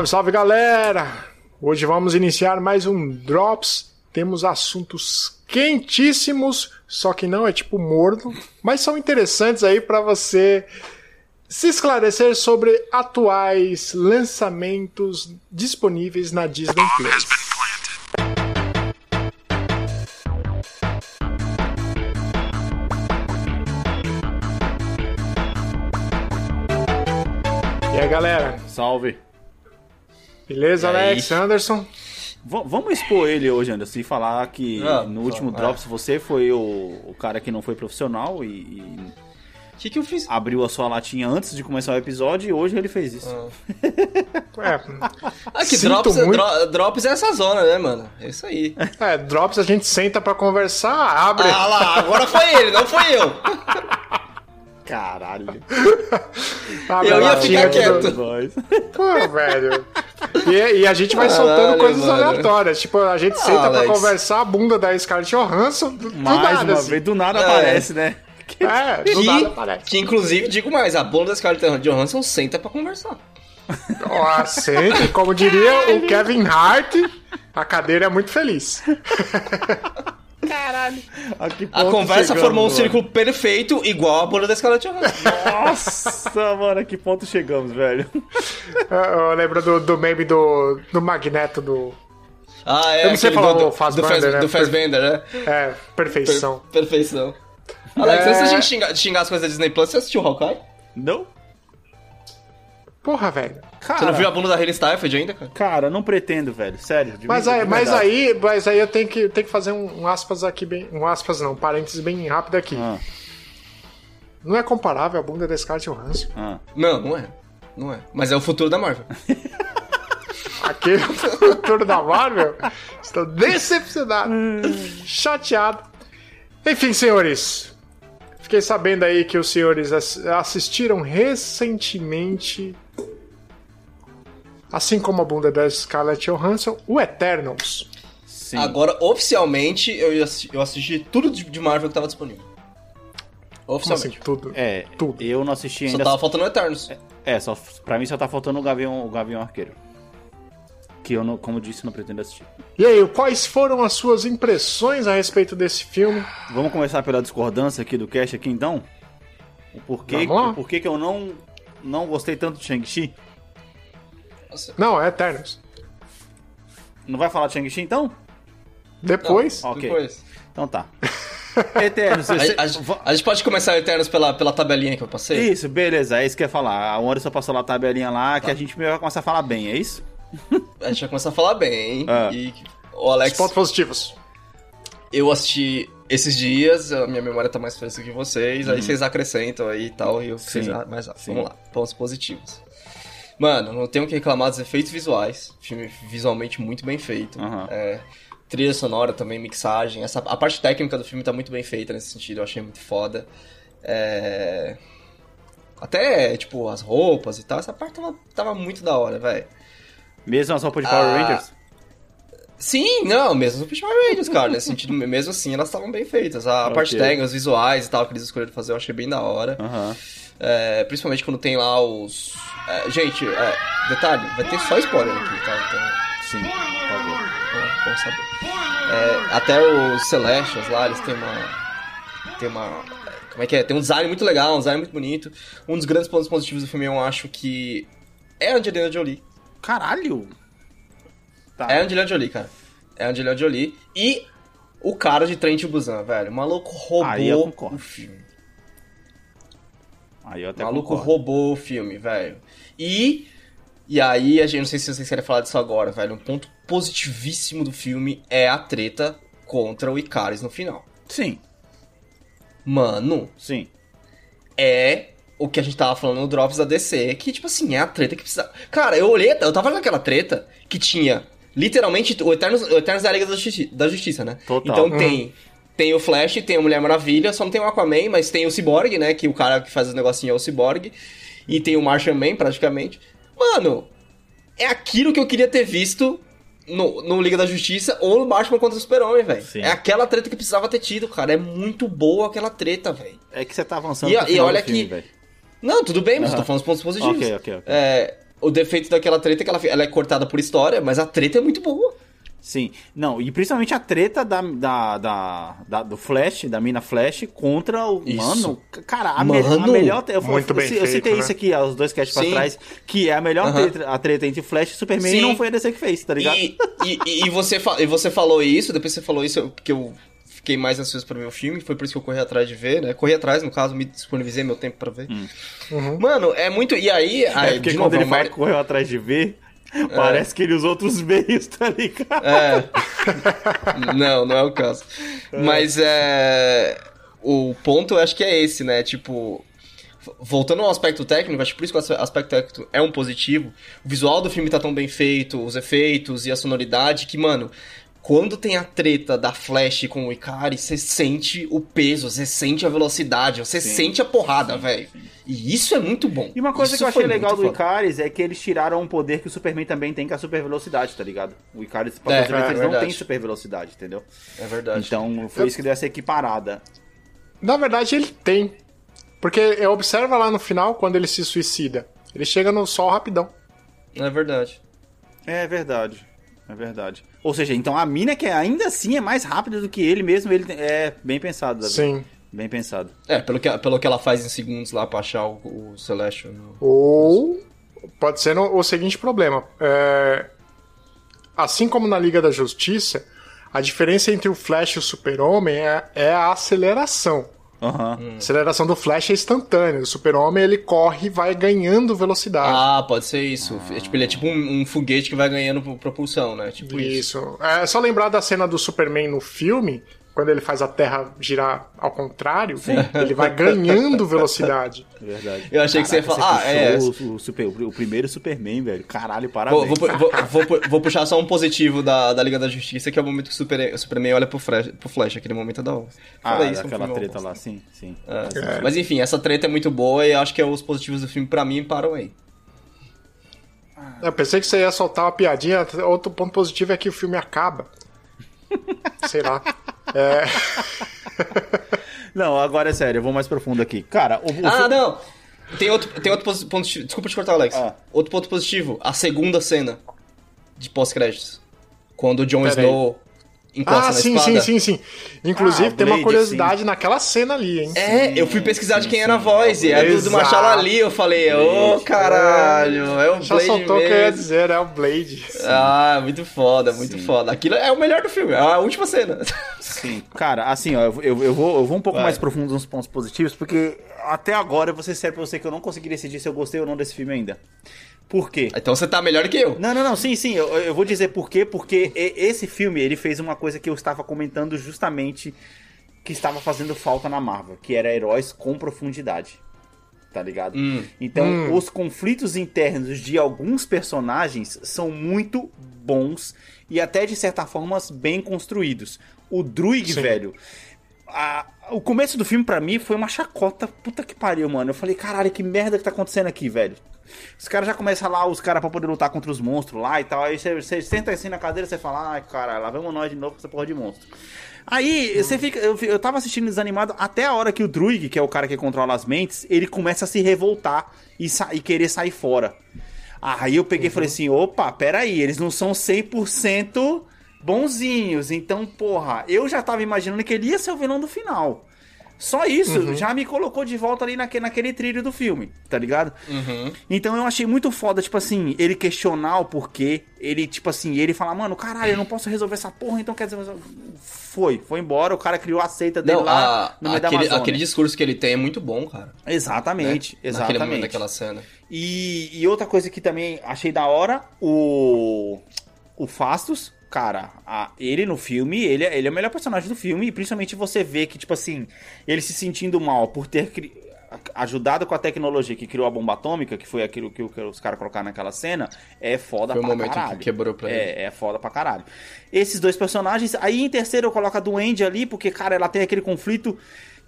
Salve, salve galera! Hoje vamos iniciar mais um Drops. Temos assuntos quentíssimos, só que não é tipo morno, mas são interessantes aí para você se esclarecer sobre atuais lançamentos disponíveis na Disney Plus. E aí, galera? Salve. Beleza, E aí? Alex? Anderson? V- vamos expor ele hoje, Anderson, e falar que Ah, no último ah. Drops você foi o, o cara que não foi profissional e, e O que, que eu fiz? abriu a sua latinha antes de começar o episódio e hoje ele fez isso. É, Ah, que drops, muito. dro- drops é essa zona, né, mano? É isso aí. é, Drops a gente senta pra conversar, abre. Ah lá, agora foi ele, não foi eu. Caralho. abre eu ia ficar do- quieto. Pô, velho. E, e a gente vai Caralho, soltando coisas mano. aleatórias. Tipo, a gente senta pra Alex. conversar a bunda da Scarlett Johansson do, do Mais nada, uma assim. vez, do nada É. aparece, né? É, do nada aparece. Que, que inclusive, digo mais, a bunda da Scarlett Johansson senta pra conversar. Ó, senta, como diria o Kevin Hart, a cadeira é muito feliz. A, que A ponto conversa chegamos, formou um mano? círculo perfeito, igual a bunda da Scarlett Johansson. Nossa, mano, a que ponto chegamos, velho? Eu, eu lembro do, do meme do, do Magneto do. Ah, é. Eu não sei falar do, Fassbender, do, Fass- né? do Fassbender, né? É, Per- perfeição. perfeição. Alex, É. antes da gente xingar, xingar as coisas da Disney Plus, você assistiu Hawkeye? Não? Porra, velho. Cara, Você não viu a bunda da Hayley Steinfeld ainda, cara? cara, não pretendo, velho. Sério. de Mas ver- aí, mas aí, mas aí eu tenho que, tenho que fazer um, um aspas aqui bem. Um aspas não, um parênteses bem rápido aqui. Ah, Não é comparável a bunda da Scarlett Johansson. ah. Não, não é. Não é. Mas é o futuro da Marvel. Aquele futuro da Marvel. Estou decepcionado. chateado. Enfim, senhores. Fiquei sabendo aí que os senhores ass- assistiram recentemente, assim como a bunda da Scarlett Johansson, o Eternals. Sim. Agora, oficialmente, eu assisti, eu assisti tudo de Marvel que tava disponível. Como assim, Oficialmente. tudo? É, Tudo. eu não assisti Só ainda. tava faltando o Eternos. É, só, pra mim só tá faltando o Gavião, o Gavião Arqueiro. Que eu, não, como disse, não pretendo assistir. E aí, quais foram as suas impressões a respeito desse filme? Vamos começar pela discordância aqui do cast aqui então? O porquê, Vamos lá. o porquê que eu não, não gostei tanto de Shang-Chi? Nossa. Não, é Eternals. Não vai falar de Shang-Chi então? Depois, Ok. Depois. Então tá. Eternos, A, você- a- va- a gente pode começar o Eternos pela, pela tabelinha que eu passei? Isso, beleza, é isso que eu ia falar. A Anderson passou lá a tabelinha lá que a gente vai começar a falar bem, é isso? A gente vai começar a falar bem, hein? Ah. E, o Alex, os pontos positivos. eu assisti esses dias, a minha memória tá mais fresca que vocês, aí vocês acrescentam aí e tal, e eu fiz Uhum. Sim. mais rápido. Sim. Vamos lá, pontos positivos. Mano, não tenho o que reclamar dos efeitos visuais. Filme visualmente muito bem feito. Aham. É, trilha sonora também, mixagem. Essa, a parte técnica do filme tá muito bem feita nesse sentido, eu achei muito foda. É, Até, tipo, as roupas e tal, essa parte tava, tava muito da hora, velho. Mesmo as roupas de Power Ah, Rangers? Sim, não, mesmo no Power Rangers, cara, nesse sentido, mesmo assim, elas estavam bem feitas. A Ok. parte técnica, os visuais e tal, que eles escolheram fazer, eu achei bem da hora. Aham. É, principalmente quando tem lá os... é, gente, é, detalhe, vai ter só spoiler aqui, tá? Então, Sim, por favor. é bom saber. É, até os Celestials lá, eles têm uma... Tem uma... Como é que é? Tem um design muito legal, um design muito bonito. Um dos grandes pontos positivos do filme, eu acho que... É a Angelina Jolie. Caralho! Tá. É a Angelina Jolie, cara. É a Angelina Jolie. E o cara de Trent Busan, velho. O maluco roubou o filme. Aí eu até O maluco concordo. roubou o filme, velho. E. E aí, a gente não sei se vocês querem falar disso agora, velho. Um ponto positivíssimo do filme é a treta contra o Icaris no final. Sim, Mano, sim. é o que a gente tava falando no Drops da DC, que, tipo assim, é a treta que precisa. Cara, eu olhei, eu tava naquela treta que tinha literalmente o Eternos, o Eternos da Liga da Justi- da Justiça, né? Total. Então tem. Tem o Flash, tem a Mulher Maravilha, só não tem o Aquaman, mas tem o Cyborg, né? Que o cara que faz os negocinhos é o Cyborg. E tem o Martian Man, praticamente. Mano, é aquilo que eu queria ter visto no, no Liga da Justiça ou no Batman contra o Super-Homem, velho. É aquela treta que precisava ter tido, cara. É muito boa aquela treta, velho. É que você tá avançando E- pro e olha do filme, que- velho. Não, tudo bem, mas eu tô falando os pontos positivos. Ok, ok, ok. É, o defeito daquela treta é que ela, ela é cortada por história, mas a treta é muito boa. Sim, não, e principalmente a treta da, da, da, da- do Flash, da mina Flash, contra o. Isso. Mano, cara, a, me- Mano, a melhor. Eu, muito eu, bem eu, eu citei feito, isso né? aqui, ó, os dois casts pra trás, que é a melhor Aham. treta, a treta entre Flash e Superman, e Sim. não foi a DC que fez, tá ligado? E, e, e- e você, e você falou isso, depois você falou isso, porque eu fiquei mais ansioso pra ver o filme, foi por isso que eu corri atrás de ver, né? Corri atrás, no caso, me disponibilizei meu tempo pra ver. Mano, é muito. E aí, É aí porque de quando novo, ele é que correu atrás de ver, parece que ele usou outros meios, tá ligado? É. não, não é o caso. Mas é. O ponto eu acho que é esse, né? Tipo. Voltando ao aspecto técnico, acho que por isso que o aspecto técnico é um positivo. O visual do filme tá tão bem feito, os efeitos e a sonoridade, que, mano, quando tem a treta da Flash com o Ikari, você sente o peso, você sente a velocidade, você Sim. sente a porrada, velho. E isso é muito bom. E uma coisa Isso que eu achei legal do. Icaris é que eles tiraram um poder que o Superman também tem, que é a super velocidade, tá ligado? O Icaris, pra É, é eles não têm super velocidade, entendeu? É verdade. Então foi isso que deu essa equiparada. Na verdade, ele tem. Porque observa lá no final, quando ele se suicida. Ele chega no sol rapidão. É verdade. É verdade. É verdade. Ou seja, então a mina que ainda assim é mais rápida do que ele mesmo, ele é bem pensado, Davi. Sim. Bem pensado. É, pelo que, pelo que ela faz em segundos lá pra achar o, o Celestial. no- Ou pode ser no- o seguinte problema. É, assim como na Liga da Justiça, a diferença entre o Flash e o Super-Homem é, é a aceleração. Hum. A aceleração do Flash é instantânea. O Super-Homem ele corre e vai ganhando velocidade. Ah, pode ser isso. É, tipo, ele é tipo um, um foguete que vai ganhando pro- propulsão, né? Tipo isso. Isso. É só lembrar da cena do Superman no filme, quando ele faz a Terra girar ao contrário, ele vai ganhando velocidade. É verdade. Eu achei que você ia Caraca, falar, ah, é. O, o super- o primeiro Superman, velho. Caralho, parabéns. vou, vou, vou vou puxar só um positivo da, da Liga da Justiça, que é o momento que o, Super, o Superman olha pro Flash, pro Flash. Aquele momento é da hora. ah, isso, aquela um treta lá, sim, sim. É. Mas enfim, essa treta é muito boa e eu acho que é os positivos do filme, pra mim, param aí. Eu pensei que você ia soltar uma piadinha. Outro ponto positivo é que o filme acaba. Sei lá. É, Não, agora é sério, eu vou mais profundo aqui. Cara, o, o Ah, não! Tem outro, tem outro ponto. Desculpa te cortar, Alex. Ah. Outro ponto positivo: a segunda cena de pós-créditos. Quando o Jon Pera aí. Encosta Ah, na sim, espada. sim, sim, sim. Inclusive, Ah, tem uma curiosidade naquela cena ali, hein? É, eu fui pesquisar de quem era a sim. voz, e é do, do. Machado ali, eu falei, ô Blade. caralho, é o Já Blade soltou o que eu ia dizer, é o Blade. Ah, muito foda, muito Sim. foda. Aquilo é o melhor do filme, é a última cena. Sim, cara, assim, ó, eu, eu, eu vou, eu vou um pouco Vai. mais profundo nos pontos positivos, porque até agora eu vou ser sério pra você que eu não consegui decidir se eu gostei ou não desse filme ainda. Por quê? Então você tá melhor que eu. Não, não, não, sim, sim, eu, eu vou dizer por quê, porque esse filme, ele fez uma coisa que eu estava comentando justamente que estava fazendo falta na Marvel, que era heróis com profundidade. Tá ligado? Hum. Então, Hum. os conflitos internos de alguns personagens são muito bons e até de certa forma bem construídos. O Druig, Sim. velho, a- o começo do filme pra mim foi uma chacota. Puta que pariu, mano. Eu falei, caralho, que merda que tá acontecendo aqui, velho. Os caras já começam lá, os caras pra poder lutar contra os monstros lá e tal. Aí você, você senta assim na cadeira e você fala, ai, caralho, lá vamos nós de novo com essa porra de monstro. Aí você fica. Eu, eu tava assistindo desanimado até a hora que o Druig, que é o cara que controla as mentes, ele começa a se revoltar e, e querer sair fora. Aí eu peguei e falei assim: opa, peraí, eles não são 100% bonzinhos. Então, porra, eu já tava imaginando que ele ia ser o vilão do final. Só isso já me colocou de volta ali naque, naquele trilho do filme, tá ligado? Uhum. Então eu achei muito foda, tipo assim, ele questionar o porquê, ele, tipo assim, ele falar, mano, caralho, eu não posso resolver essa porra, então quer dizer. Foi, foi embora, o cara criou a seita dele Não, lá a- no meio da aquele, Amazônia. aquele discurso que ele tem é muito bom, cara. Exatamente, né? Naquele momento exatamente. daquela cena. E, e outra coisa que também achei da hora, o. O Fastos, cara, a- ele no filme, ele, é- ele é o melhor personagem do filme, e principalmente você vê que, tipo assim, ele se sentindo mal por ter cri- ajudado com a tecnologia que criou a bomba atômica, que foi aquilo que, o- que os caras colocaram naquela cena, é foda Foi o pra momento caralho. que quebrou pra ele. É, é foda pra caralho. Esses dois personagens, aí em terceiro eu coloco a Duende ali, porque, cara, ela tem aquele conflito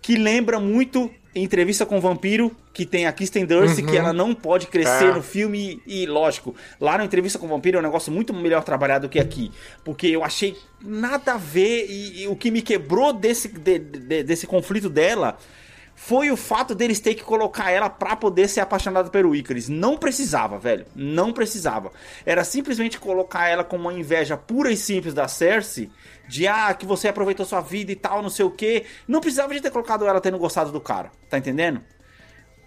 que lembra muito entrevista com o vampiro, que tem a Kristen Dunst, que ela não pode crescer É. no filme, e, e, lógico, lá na entrevista com o vampiro é um negócio muito melhor trabalhado que aqui, porque eu achei nada a ver, e, e o que me quebrou desse, de- de- desse conflito dela foi o fato deles ter que colocar ela pra poder ser apaixonada pelo Icarus. Não precisava, velho. Não precisava. Era simplesmente colocar ela com uma inveja pura e simples da Cersei. De ah, que você aproveitou sua vida e tal, não sei o que. Não precisava de ter colocado ela tendo gostado do cara. Tá entendendo?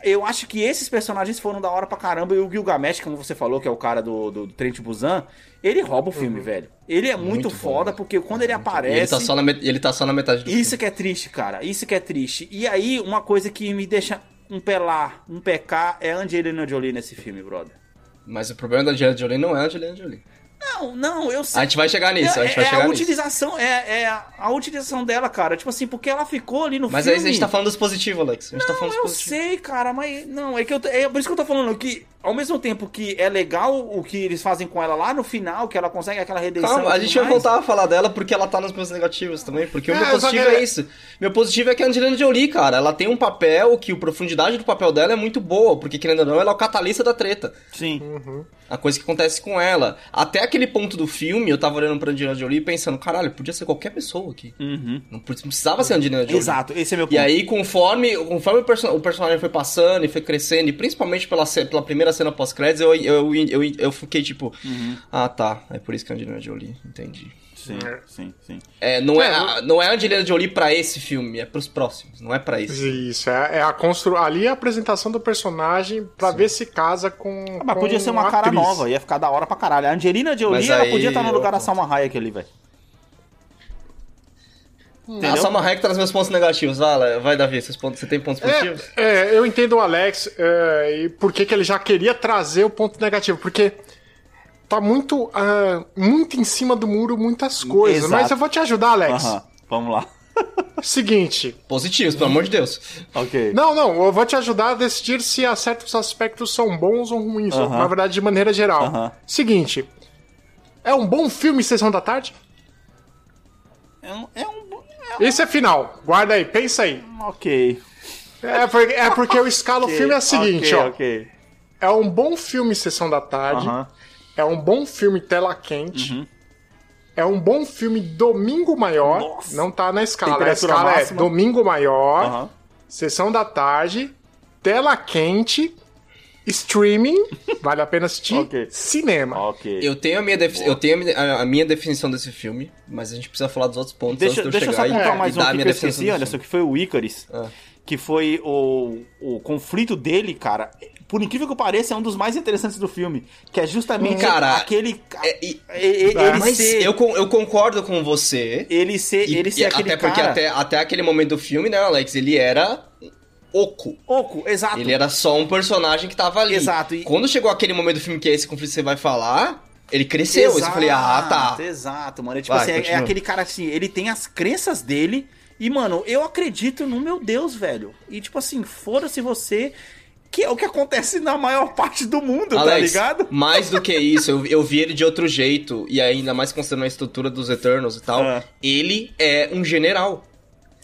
Eu acho que esses personagens foram da hora pra caramba. E o Gilgamesh, como você falou, que é o cara do, do, do Trent Busan, ele rouba o filme, velho. Ele é muito, Muito bom, foda, velho. porque quando ele aparece. ele tá, só na met- ele tá só na metade do Isso que é triste, cara. Isso que é triste. E aí, uma coisa que me deixa um pelar, um pecar, é a Angelina Jolie nesse filme, brother. Mas o problema da Angelina Jolie não é a Angelina Jolie. Não, não, eu sei. A gente vai chegar nisso, a gente é, vai é chegar a nisso. utilização, é, é a, utilização dela, cara. Tipo assim, porque ela ficou ali no Mas aí filme. a gente tá falando dos positivos, Alex. A gente tá Não, falando dos eu positivos. sei, cara, mas não, é que eu, é por isso que eu tô falando que ao mesmo tempo que é legal o que eles fazem com ela lá no final, que ela consegue aquela redenção. Calma, a gente vai mais, voltar a falar dela porque ela tá nos meus negativos também. Porque o É, meu positivo é isso. Meu positivo é que a Angelina Jolie, cara, ela tem um papel que a profundidade do papel dela é muito boa. Porque, querendo ou não, ela é o catalista da treta. Sim. A coisa que acontece com ela. Até aquele ponto do filme, eu tava olhando pra Angelina Jolie e pensando, caralho, podia ser qualquer pessoa aqui. Uhum. Não precisava ser a Angelina Jolie. Exato, esse é meu ponto. E aí, conforme, conforme o, perso- o personagem foi passando e foi crescendo, e principalmente pela, pela primeira cena pós-créditos, eu, eu, eu, eu, fiquei tipo, Uhum. ah tá, é por isso que é a Angelina Jolie, entendi. Sim, sim, sim. É, não, é, É, a- não é a Angelina Jolie pra esse filme, é pros próximos, não é pra esse. Isso, é, é a constru... ali é a apresentação do personagem pra ver se casa com. Ah, mas com podia ser uma a cara atriz. nova, ia ficar da hora pra caralho. A Angelina Jolie, Mas ela aí- podia estar no lugar da. Salma Hayek ali, velho. A Entendeu? Salma Hayek traz meus pontos negativos, vai, vai Davi, pontos, você tem pontos positivos? É, é, eu entendo o Alex é, e por que que ele já queria trazer o ponto negativo, porque tá muito, ah, muito em cima do muro muitas coisas. Exato. Mas eu vou te ajudar, Alex. Aham, vamos lá. Seguinte. Positivos, pelo amor de Deus. ok. Não, não, eu vou te ajudar a decidir se há certos aspectos são bons ou ruins, ou, Aham. na verdade, de maneira geral. Aham. Seguinte. É um bom filme Sessão da Tarde? É um. É um Esse é final. Guarda aí, pensa aí. ok. É porque, é porque eu escalo o filme é o seguinte, ok, ó. Ok. É um bom filme Sessão da Tarde. Aham. É um bom filme Tela Quente. Uhum. É um bom filme Domingo Maior. Nossa. Não tá na escala. A escala máxima. é Domingo Maior, Aham. Sessão da Tarde, Tela Quente, Streaming, vale a pena assistir, Ok. Cinema. Ok. Eu tenho, a minha, eu tenho a minha- a, minha definição desse filme, mas a gente precisa falar dos outros pontos Deixa, antes de eu deixa eu chegar só e- contar e, mais um dar a aqui minha que eu definição esqueci, Anderson, filme. que foi o Icarus. Ah. Que foi o, o conflito dele, cara. Por incrível que pareça, é um dos mais interessantes do filme. Que é justamente Cara, aquele. É, e- ele, É, ele mas ser. eu, eu concordo com você. Ele ser, E- ele e ser aquele até porque cara. até, até aquele momento do filme, né, Alex, ele era oco. Oco, exato. Ele era só um personagem que tava ali. Exato, e- Quando chegou aquele momento do filme que é esse conflito que você vai falar, ele cresceu. Aí eu falei, ah, tá. Exato, mano. É tipo Vai, assim, é- é, aquele cara assim, ele tem as crenças dele. E, mano, eu acredito no meu Deus, velho. E, tipo assim, foda-se você. Que é o que acontece na maior parte do mundo, tá Alex, ligado? mais do que isso, eu, eu vi ele de outro jeito, e ainda mais considerando a estrutura dos Eternals e tal, É. ele é um general.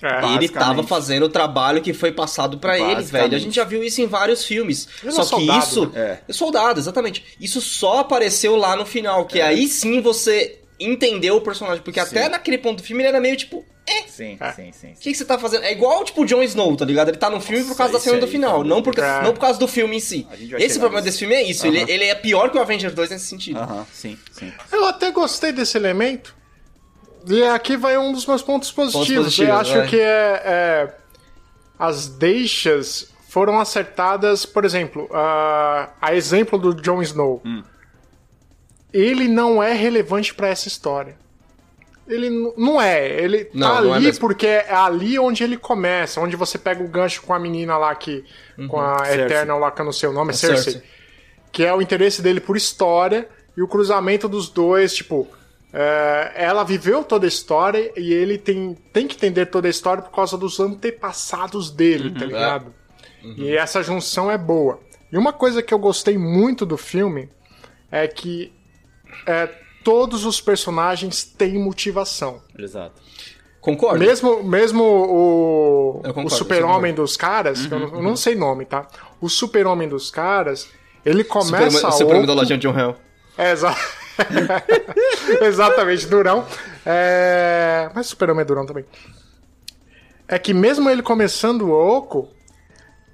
É. ele tava fazendo o trabalho que foi passado pra ele, velho. A gente já viu isso em vários filmes. Ele só é que soldado, isso. né? É. Soldado, exatamente. Isso só apareceu lá no final, É. que aí sim você entendeu o personagem. Porque até naquele ponto do filme ele era meio tipo. É. Sim, É. sim, sim. O que, que você tá fazendo? É igual, tipo, o Jon Snow, tá ligado? Ele tá no filme por Nossa, causa da cena do final, cara. não por, É. não por causa do filme em si. Esse problema desse filme é isso, ele, Aham. ele é pior que o Avengers 2 nesse sentido. Aham, sim, sim. Eu até gostei desse elemento. E aqui vai um dos meus pontos positivos. positivos, eu acho vai. que é, é, as deixas foram acertadas, por exemplo, a, a exemplo do Jon Snow. Hum. Ele não é relevante pra essa história. Ele não é. Ele Não, tá não é ali mesmo. porque é ali onde ele começa, onde você pega o gancho com a menina lá que. Com a Cersei. Eternal lá, que eu não sei o nome, é Cersei Cersei. que é o interesse dele por história e o cruzamento dos dois, tipo, é, ela viveu toda a história e ele tem, tem que entender toda a história por causa dos antepassados dele, tá ligado? E essa junção é boa. E uma coisa que eu gostei muito do filme é que é, todos os personagens têm motivação. Exato. Concordo. Mesmo, mesmo o, o super-homem dos caras, que eu, não, eu não sei nome, tá? O super-homem dos caras, ele começa Super, o super outro- da lojinha de John Hell. É, exa... Exatamente, durão. É... Mas super-homem é durão também. é que mesmo ele começando oco,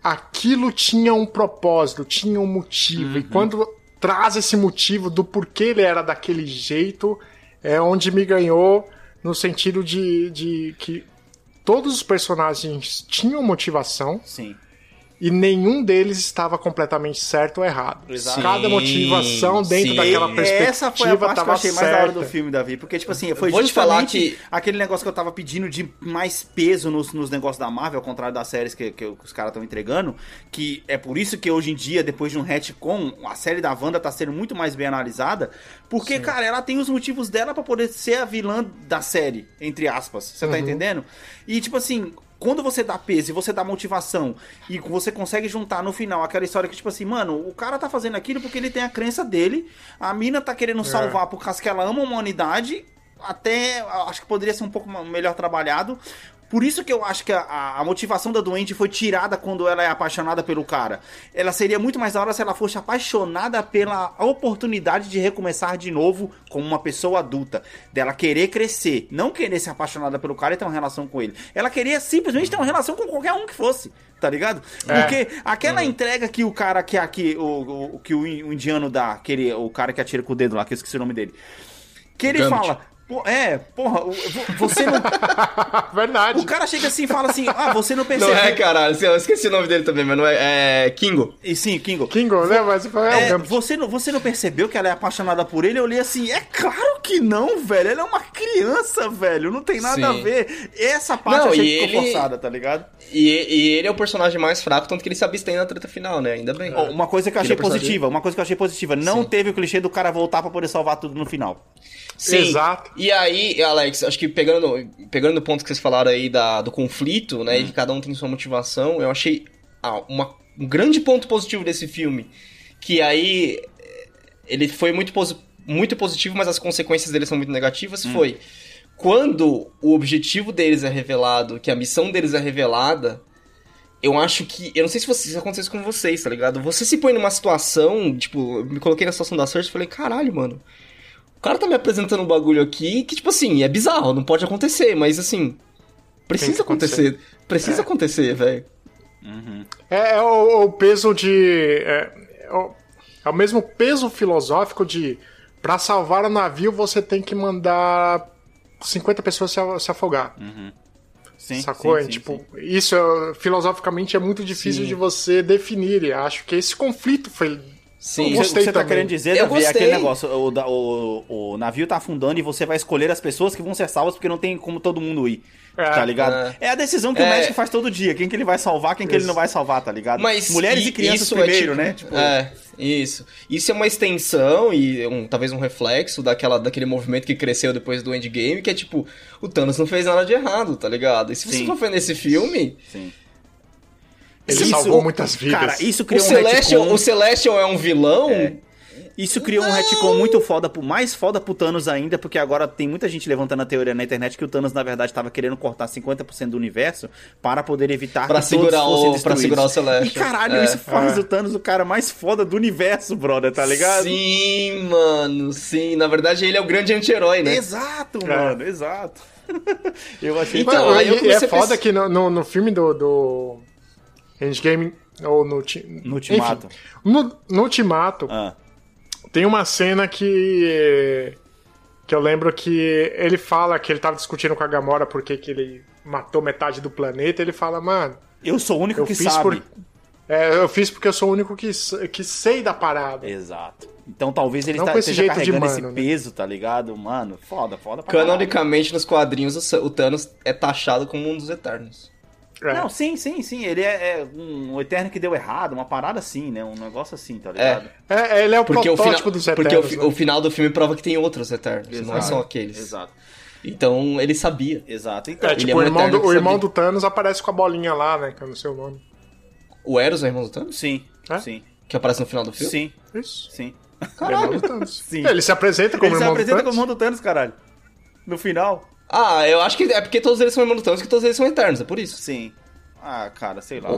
aquilo tinha um propósito, tinha um motivo. E quando traz esse motivo do porquê ele era daquele jeito, é onde me ganhou no sentido de, de que todos os personagens tinham motivação Sim. E nenhum deles estava completamente certo ou errado. Exato. Cada Sim, motivação dentro sim. daquela perspectiva Essa foi a parte que eu achei mais da hora do certa. filme, Davi. Porque, tipo assim, foi vou te falar justamente que- aquele negócio que eu tava pedindo de mais peso nos, nos negócios da Marvel, ao contrário das séries que, que os caras estão entregando. Que é por isso que hoje em dia, depois de um retcon, a série da Wanda tá sendo muito mais bem analisada. Porque, cara, ela tem os motivos dela pra poder ser a vilã da série, entre aspas. Você Uhum. tá entendendo? E, tipo assim, quando você dá peso e você dá motivação e você consegue juntar no final aquela história que, tipo assim, mano, o cara tá fazendo aquilo porque ele tem a crença dele, a mina tá querendo salvar por causa que ela ama a humanidade, até acho que poderia ser um pouco melhor trabalhado. Por isso que eu acho que a, a motivação da doente foi tirada quando ela é apaixonada pelo cara. Ela seria muito mais da hora se ela fosse apaixonada pela oportunidade de recomeçar de novo como uma pessoa adulta. Dela querer crescer. Não querer ser apaixonada pelo cara e ter uma relação com ele. Ela queria simplesmente ter uma relação com qualquer um que fosse. Tá ligado? É. Porque aquela entrega que o cara que aqui, o, o- que o, in- o indiano dá, aquele, o cara que atira com o dedo lá, que eu esqueci o nome dele. Que ele Gambit. fala, é, porra, você não. Verdade. O cara chega assim e fala assim: Ah, você não Não percebeu. é, caralho. Eu esqueci o nome dele também, mas não é. É. Kingo. E sim, Kingo. Kingo, né? Mas é, É, você, não, você não percebeu que ela é apaixonada por ele? Eu olhei assim, é claro que não, velho. Ela é uma criança, velho. Não tem nada Sim. a ver. Essa parte Não, eu achei e que ficou ele- forçada, tá ligado? E, e ele é o personagem mais fraco, tanto que ele se abstém na treta final, né? Ainda bem. Ó, Uma coisa que eu Ele é achei o personagem- positiva, uma coisa que eu achei positiva. Não Sim. teve o clichê do cara voltar pra poder salvar tudo no final. Sim. Exato. E aí, Alex, acho que pegando, pegando no ponto que vocês falaram aí da, do conflito, né? E Hum. que cada um tem sua motivação, eu achei ah, uma- um grande ponto positivo desse filme. Que aí eh, ele foi muito, muito positivo, mas as consequências dele são muito negativas. Hum. Foi quando o objetivo deles é revelado, que a missão deles é revelada. Eu acho que. Eu não sei se, você, se acontece com vocês, tá ligado? Você se põe numa situação, tipo, eu me coloquei na situação da Cersei e falei, caralho, mano. O cara tá me apresentando um bagulho aqui que, tipo assim, é bizarro, não pode acontecer, mas assim. Precisa acontecer. acontecer. Precisa acontecer, velho. É, é o, o peso de. É, é o, é o mesmo peso filosófico de. Pra salvar o navio, você tem que mandar 50 pessoas se, se afogar. Sim, sacou? sim, sim, tipo, sim. isso é, filosoficamente é muito difícil Sim. de você definir. E acho que esse conflito foi. Sim. O que gostei você tá também. querendo dizer, Eu Davi, é gostei. aquele negócio, o, o, o navio tá afundando e você vai escolher as pessoas que vão ser salvas porque não tem como todo mundo ir. É, tá ligado? É. a decisão que o É. médico faz todo dia. Quem que ele vai salvar, quem que ele Isso. não vai salvar, tá ligado? Mas Mulheres e, i- crianças isso primeiro, é, tipo, né? Tipo, É, isso. Isso é uma extensão e um, talvez um reflexo daquela, daquele movimento que cresceu depois do Endgame, que é tipo, o Thanos não fez nada de errado, tá ligado? E se você Sim. for ver nesse filme, sim. Ele Isso- salvou muitas vidas. Cara, isso o criou um Celestial, retcon. o Celestial é um vilão. Isso criou um retcon muito foda, mais foda pro Thanos ainda, porque agora tem muita gente levantando a teoria na internet que o Thanos, na verdade, tava querendo cortar 50% do universo para poder evitar Pra que segurar todos fossem o- pra segurar o Celestial. E caralho, É. isso faz É. o Thanos o cara mais foda do universo, brother, tá ligado? Sim, mano, sim. Na verdade, ele é o grande anti-herói, né? Exato, É. mano, exato. Eu achei Então, aí eu é foda pensar- que no, no, no filme do, do Endgame, ou no, ti- No Ultimato. Enfim, no, no Ultimato, Ah, tem uma cena que que eu lembro que ele fala que ele tava discutindo com a Gamora porque que ele matou metade do planeta, ele fala, mano, eu sou o único eu que fiz sabe. por é, eu fiz porque eu sou o único que, que sei da parada. Exato. Então talvez ele Não tá, esse esteja carregando esse mano, né? peso, tá ligado? Mano, foda, foda pra caralho. Canonicamente, nos quadrinhos, o Thanos é taxado como um dos Eternos. É. Não, sim, sim, sim. Ele é, é um Eterno que deu errado, uma parada assim, né? Um negócio assim, tá ligado? É, ele é o Porque, o, protótipo final, dos porque Eternos. o, fi- né? o final do filme prova que tem outros Eternos, não é só aqueles. Exato. Então, ele sabia. Exato. Então, É, Ele tipo, é um o, irmão do, o irmão do Thanos aparece com a bolinha lá, né? Que eu não sei o nome. O Eros é o irmão do Thanos? sim, É? sim, Que aparece no final do filme? sim, Isso. sim. O irmão do Thanos. Sim. Ele se apresenta como Ele se irmão apresenta do como Thanos. irmão do Thanos, caralho. No final. Ah, eu acho que é porque todos eles são irmãos do Thanos que todos eles são Eternos, é por isso. Sim. Ah, cara, sei lá.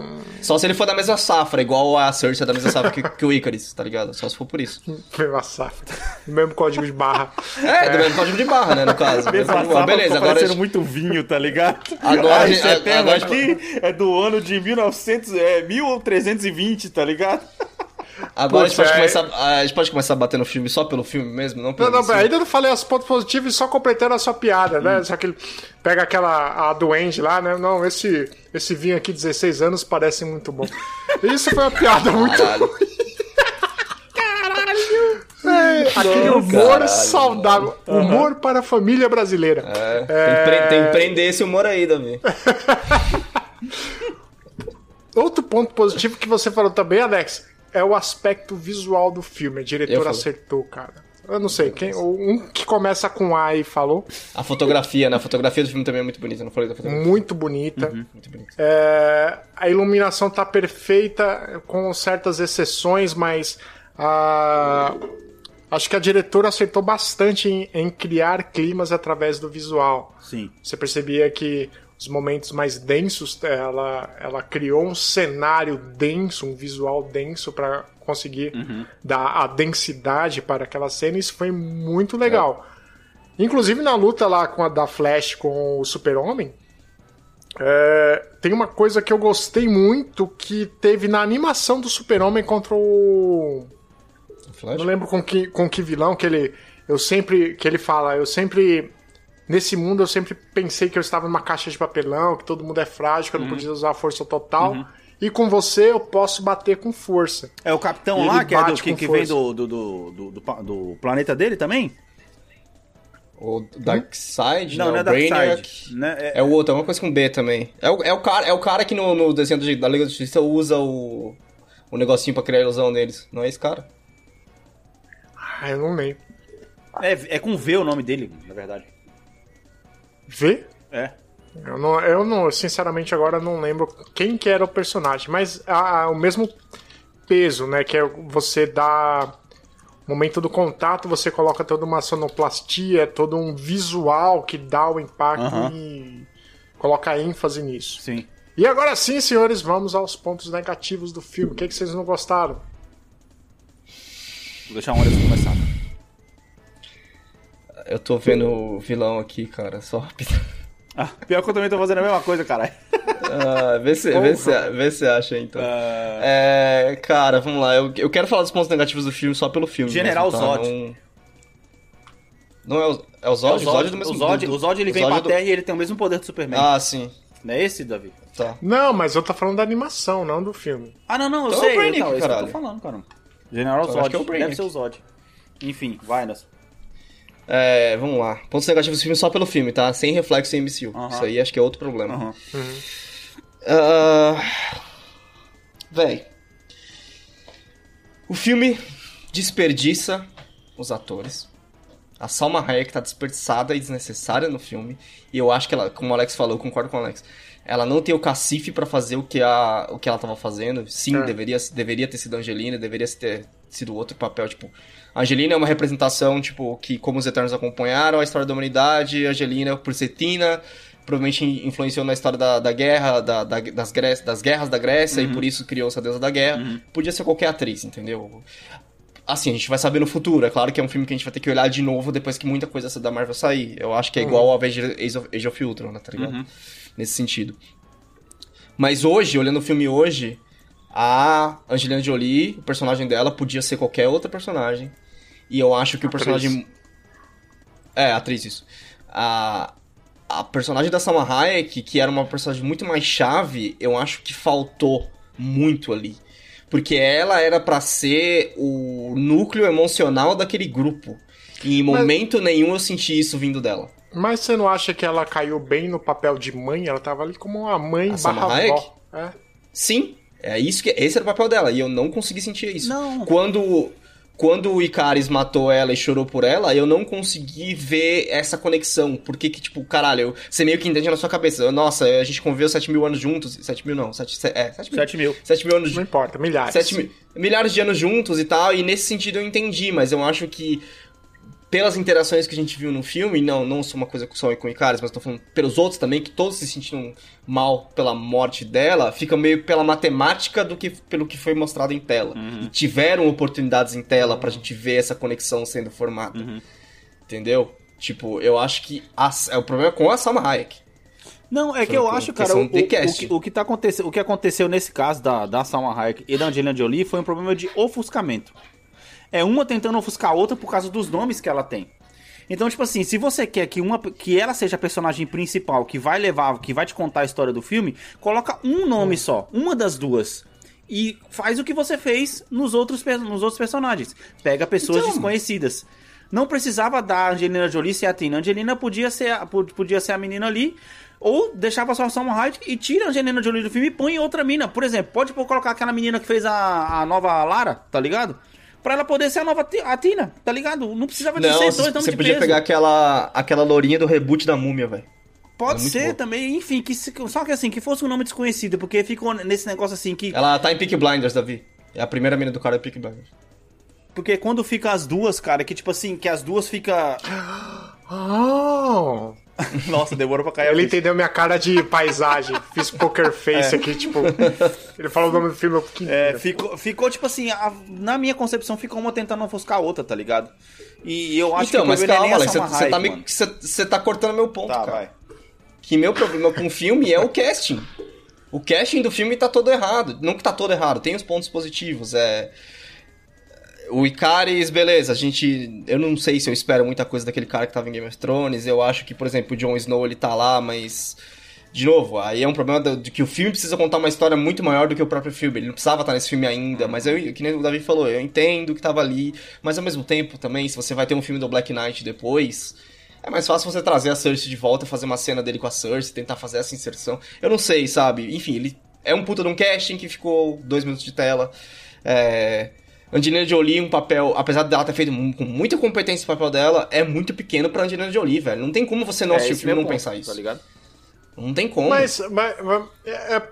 Só se ele for da mesma safra, igual a Cersei é da mesma safra que, que o Icarus, tá ligado? Só se for por isso. Mesma safra. No mesmo código de barra. É, do mesmo código de barra, né, no caso. Mesmo Mas, a beleza, agora... a parecendo gente- muito vinho, tá ligado? Agora a Aí gente- você pega agora a gente- aqui, é do ano de 1900, é, 1320, tá ligado? Agora a gente, Putz, pode é. começar, a gente pode começar a bater no filme só pelo filme mesmo, não pelo Não, não, ainda não falei os pontos positivos e só completando a sua piada, Hum. né? Só que ele pega aquela a duende lá, né? Não, esse, esse vinho aqui, 16 anos, parece muito bom. Isso foi uma piada muito Caralho. É, aquele humor caralho, saudável. Humor para a família brasileira. É, Tem, que tem que prender esse humor aí, Davi. Outro ponto positivo que você falou também, Alex, é o aspecto visual do filme. A diretora acertou, cara. Eu não sei, quem, um que começa com A e falou. A fotografia, né? A fotografia do filme também é muito bonita, não falei da fotografia. Muito bonita. Muito bonita. É, a iluminação tá perfeita, com certas exceções, mas ah, acho que a diretora acertou bastante em, em criar climas através do visual. Sim. Você percebia que os momentos mais densos, ela, ela criou um cenário denso, um visual denso para conseguir dar a densidade para aquela cena. e Isso foi muito legal. Inclusive na luta lá com a da Flash com o Super-Homem, é, tem uma coisa que eu gostei muito que teve na animação do Super-Homem contra o. Flash? Não lembro com que, com que vilão que ele. Eu sempre. Que ele fala, eu sempre. Nesse mundo eu sempre pensei que eu estava numa caixa de papelão, que todo mundo é frágil, que eu não podia usar a força total. E com você eu posso bater com força. É o capitão E lá, que, é do, que, que vem do, do, do, do, do planeta dele também? O Darkseid, Não, não, não é Brainiac. Darkseid. Né? É, É o outro, é uma coisa com B também. É o, é o, cara, é o cara que no, no desenho da Liga da Justiça usa o, o negocinho pra criar a ilusão deles. Não é esse cara? Ah, eu não lembro. é, é com V o nome dele, na verdade. Vê? É. Eu não, eu não, sinceramente, agora não lembro quem que era o personagem, mas a- a- o mesmo peso, né? Que é você dá. Momento do contato, você coloca toda uma sonoplastia, todo um visual que dá o impacto e coloca ênfase nisso. Sim. E agora sim, senhores, vamos aos pontos negativos do filme. O que, que vocês não gostaram? Vou deixar o Anderson começar. Eu tô vendo o vilão aqui, cara, só rápido. Ah, pior que eu também tô fazendo a mesma coisa, caralho. Ah, vê, se, vê, se, vê se acha então. É, cara, vamos lá. Eu, eu quero falar dos pontos negativos do filme só pelo filme. General mesmo, tá? Zod. Não, não é o, é o Zod? o O Zod é Zod, do mesmo o Zod, do- o Zod ele o vem Zod pra é do- Terra e ele tem o mesmo poder do Superman. Ah, sim. Não é esse, Davi? Tá. Não, mas eu tô falando da animação, não do filme. Ah, não, não, eu Então é o sei. Brainiac, então, é isso que eu tô caralho. falando, cara. General acho Zod. que é o Brainiac. Deve ser o Zod. Enfim, vai, Anderson. É, vamos lá. Pontos negativos do filme só pelo filme, tá? Sem reflexo em MCU. Isso aí acho que é outro problema. Aham. Ah, Véi. O filme desperdiça os atores. A Salma Hayek tá desperdiçada e desnecessária no filme. E eu acho que ela, como o Alex falou, eu concordo com o Alex. Ela não tem o cacife pra fazer o que, a, o que ela tava fazendo. Sim, É. deveria, deveria ter sido Angelina, deveria ter sido outro papel, tipo... Angelina é uma representação, tipo, que como os Eternos acompanharam a história da humanidade, Angelina, por ser Tina, provavelmente influenciou na história da, da guerra, da, da- das, Gré- das guerras da Grécia, e por isso criou-se a deusa da guerra. Podia ser qualquer atriz, entendeu? Assim, a gente vai saber no futuro. É claro que é um filme que a gente vai ter que olhar de novo depois que muita coisa da Marvel sair. Eu acho que é igual ao Avengers Age of, Age of Ultron, né, tá ligado? Nesse sentido. Mas hoje, olhando o filme hoje, a Angelina Jolie, o personagem dela, podia ser qualquer outra personagem. E eu acho que o Atriz. personagem. É, atriz, isso. A, a personagem da Salma Hayek, que era uma personagem muito mais chave, eu acho que faltou muito ali. Porque ela era pra ser o núcleo emocional daquele grupo. E em Mas- momento nenhum eu senti isso vindo dela. Mas você não acha que ela caiu bem no papel de mãe? Ela tava ali como uma mãe A barra Hayek? É. Sim, é isso que esse era o papel dela e eu não consegui sentir isso. Não. Quando quando o Icaris matou ela e chorou por ela, eu não consegui ver essa conexão. Porque que, tipo, caralho, você meio que entende na sua cabeça. Nossa, a gente conviveu 7 mil anos juntos. 7 mil não, 7, é, 7 mil. 7 mil. 7 mil anos Não importa, milhares. Sete mi- milhares de anos juntos e tal, e nesse sentido eu entendi, mas eu acho que pelas interações que a gente viu no filme, não, não só uma coisa só com o Icarus, mas tô falando pelos outros também, que todos se sentiram mal pela morte dela, fica meio pela matemática do que pelo que foi mostrado em tela. Uhum. E tiveram oportunidades em tela pra gente ver essa conexão sendo formada. Uhum. Entendeu? Tipo, eu acho que a- é o problema com a Salma Hayek. Não, é que eu acho, cara, o, o- que, o que tá acontecendo, o que aconteceu nesse caso da, da Salma Hayek e da Angelina Jolie foi um problema de ofuscamento. É uma tentando ofuscar a outra por causa dos nomes que ela tem. Então, tipo assim, se você quer que, uma, que ela seja a personagem principal, que vai levar, que vai te contar a história do filme, coloca um nome só, uma das duas. E faz o que você fez nos outros, nos outros personagens. Pega pessoas Então- desconhecidas. Não precisava da Angelina Jolie ser a Tina. Angelina podia ser, a- po- podia ser a menina ali. Ou deixava só a Salma Hayek e tira a Angelina Jolie do filme e põe outra mina. Por exemplo, pode colocar aquela menina que fez a, a nova Lara, tá ligado? Pra ela poder ser a nova a Tina, tá ligado? Não precisava de Não, ser dois nomes você podia peso. pegar aquela, aquela lourinha do reboot da múmia, velho. Pode É ser boa. também, enfim, que se- só que assim, que fosse um nome desconhecido, porque ficou nesse negócio assim que. Ela tá em Peak Blinders, Davi. É a primeira mina do cara é Peak Blinders. Porque quando fica as duas, cara, que tipo assim, que as duas fica. Ah, Nossa, demorou pra cair a ele entendeu minha cara de paisagem. Fiz poker face aqui, tipo. Ele falou o nome do filme, eu. É, ficou, ficou tipo assim, a- na minha concepção, ficou uma tentando ofuscar a outra, tá ligado? E eu acho então, que o mas calma, é Alex, Salma você, tá me- tá cortando meu ponto, Tá, cara. vai. Que meu problema com o filme é o casting. O casting do filme tá todo errado. Não que tá todo errado, tem os pontos positivos. É. O Icaris, beleza, a gente. Eu não sei se eu espero muita coisa daquele cara que tava em Game of Thrones. Eu acho que, por exemplo, o Jon Snow ele tá lá, mas. De novo, aí é um problema de que o filme precisa contar uma história muito maior do que o próprio filme. Ele não precisava estar nesse filme ainda, mas eu, que nem o Davi falou, eu entendo que tava ali, mas ao mesmo tempo também, se você vai ter um filme do Black Knight depois, é mais fácil você trazer a Cersei de volta, fazer uma cena dele com a Cersei, tentar fazer essa inserção. Eu não sei, sabe? Enfim, ele é um puta de um casting que ficou dois minutos de tela. É... Angelina Jolie, um papel, apesar dela ter feito com muita competência o papel dela, é muito pequeno pra Angelina Jolie, velho. Não tem como você não assistir o filme e não ponto, pensar isso. Tá ligado? Não tem como. Mas, mas- mas- é- é-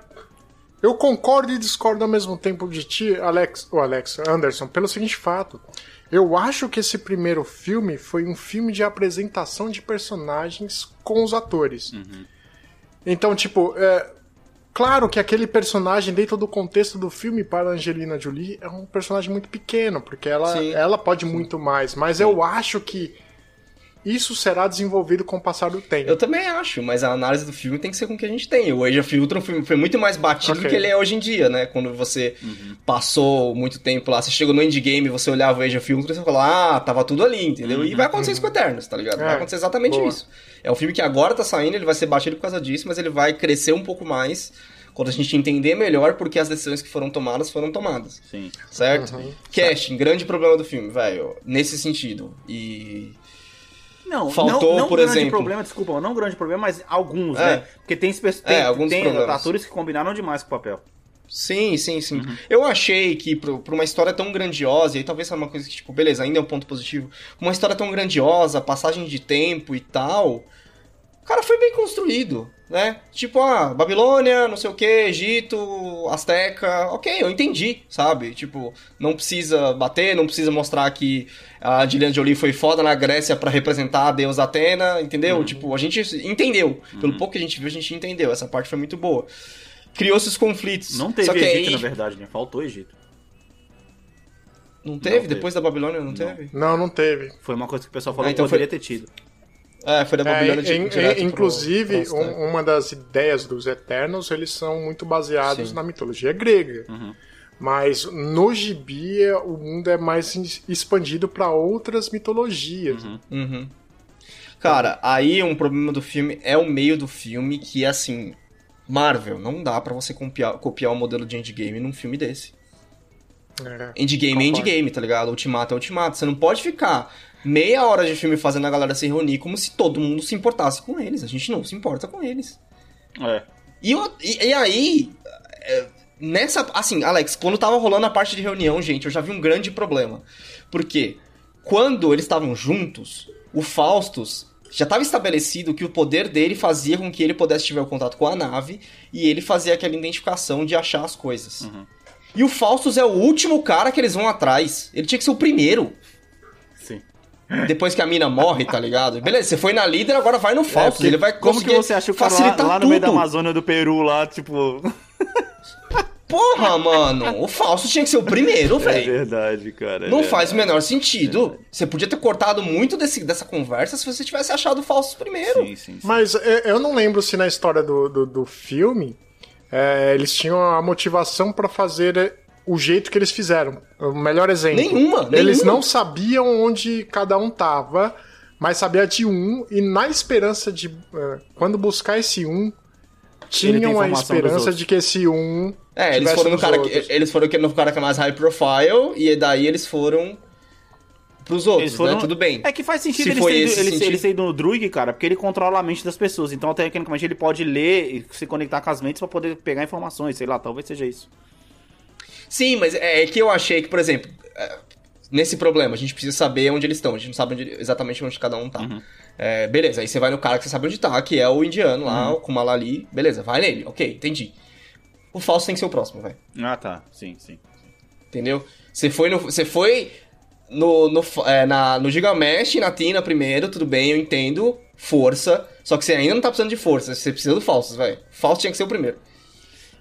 eu concordo e discordo ao mesmo tempo de ti, Alex, o Alex Anderson, pelo seguinte fato. Eu acho que esse primeiro filme foi um filme de apresentação de personagens com os atores. Então, tipo, é, claro que aquele personagem, dentro do contexto do filme para Angelina Jolie, é um personagem muito pequeno, porque ela, Sim. ela pode muito mais. Mas eu acho que isso será desenvolvido com o passar do tempo. Eu também acho, mas a análise do filme tem que ser com o que a gente tem. O Age of Ultron foi, foi muito mais batido Ok. do que ele é hoje em dia, né? Quando você passou muito tempo lá, você chegou no endgame, você olhava o Age of Ultron e você falava, ah, tava tudo ali, entendeu? E vai acontecer isso com Eternos, tá ligado? Vai É, acontecer exatamente boa. isso. É um filme que agora tá saindo, ele vai ser batido por causa disso, mas ele vai crescer um pouco mais quando a gente entender melhor porque as decisões que foram tomadas foram tomadas. Sim. Certo? Casting, grande problema do filme, velho. Nesse sentido. E. Não, Faltou, não, não por grande exemplo- problema, desculpa, não grande problema, mas alguns, É. né? Porque tem, É, tem, alguns tem atores que combinaram demais com o papel. Sim, sim, sim. Eu achei que pra uma história tão grandiosa, e aí talvez seja uma coisa que, tipo, beleza, ainda é um ponto positivo. Uma história tão grandiosa, passagem de tempo e tal. Cara, foi bem construído, né? Tipo, ah, Babilônia, não sei o que, Egito, Azteca. Ok, eu entendi, sabe? Tipo, não precisa bater, não precisa mostrar que a Gillian Jolie foi foda na Grécia pra representar a deusa Atena, entendeu? Tipo, a gente entendeu. Pelo pouco que a gente viu, a gente entendeu. Essa parte foi muito boa. Criou-se os conflitos. Não teve Só que Egito, aí- na verdade, né? Faltou Egito. Não teve? teve. Depois da Babilônia não, Não. teve? Não, não teve. Foi uma coisa que o pessoal falou Ah, então que foi- poderia ter tido. É, foi da É, in- direto pro- inclusive, pro um- uma das ideias dos Eternos, eles são muito baseados Sim. na mitologia grega. Uhum. Mas no gibi, é- o mundo é mais expandido para outras mitologias. Uhum. Cara, aí um problema do filme é o meio do filme que, assim, Marvel, não dá pra você copiar, copiar o modelo de endgame num filme desse. É. Endgame é Concordo. endgame, tá ligado? Ultimato é ultimato. Você não pode ficar meia hora de filme fazendo a galera se reunir como se todo mundo se importasse com eles. A gente não se importa com eles. É. E, o- e- e aí, é, nessa. Assim, Alex, quando tava rolando a parte de reunião, gente, eu já vi um grande problema. Porque quando eles estavam juntos, o Faustus já estava estabelecido que o poder dele fazia com que ele pudesse tiver o contato com a nave e ele fazia aquela identificação de achar as coisas. Uhum. E o Faustus é o último cara que eles vão atrás. Ele tinha que ser o primeiro. Depois que a mina morre, tá ligado? Beleza, você foi na líder, agora vai no falso. porque ele vai Como que conseguir você acha o cara lá, facilitar lá no meio da tudo. Amazônia do Peru, lá, tipo. Porra, mano, o falso tinha que ser o primeiro, É velho. verdade, cara. Não é faz o verdade. menor sentido. Você podia ter cortado muito desse, dessa conversa se você tivesse achado o falso primeiro. Sim, sim, sim. Mas é, eu não lembro se na história do, do, do filme é, eles tinham a motivação pra fazer é, o jeito que eles fizeram. O melhor exemplo. Nenhuma, Eles nenhuma. não sabiam onde cada um tava, mas sabia de um, e na esperança de. é, quando buscar esse um, tinham a esperança de que esse um. É, eles foram, no cara, outros. que, eles foram no cara que é mais high profile, e daí eles foram pros outros, foram... né? Tudo bem. É que faz sentido Se ele ser, ele, sentido. ele ser no Druig, cara, porque ele controla a mente das pessoas. Então, tecnicamente, ele pode ler e se conectar com as mentes pra poder pegar informações, sei lá, talvez seja isso. Sim, mas é que eu achei que, por exemplo, é, nesse problema, a gente precisa saber onde eles estão. A gente não sabe onde- exatamente onde cada um tá. Uhum. É, beleza, aí você vai no cara que você sabe onde tá, que é o indiano lá, Uhum. o Kumalali. Beleza, vai nele. Ok, entendi. O falso tem que ser o próximo, velho. Ah, tá. Sim, sim. Entendeu? Você foi no. Você foi no, no, é, na, no Gigamesh e na Tina primeiro, tudo bem, eu entendo. Força. Só que você ainda não tá precisando de força, você precisa do falso, velho. Falso tinha que ser o primeiro.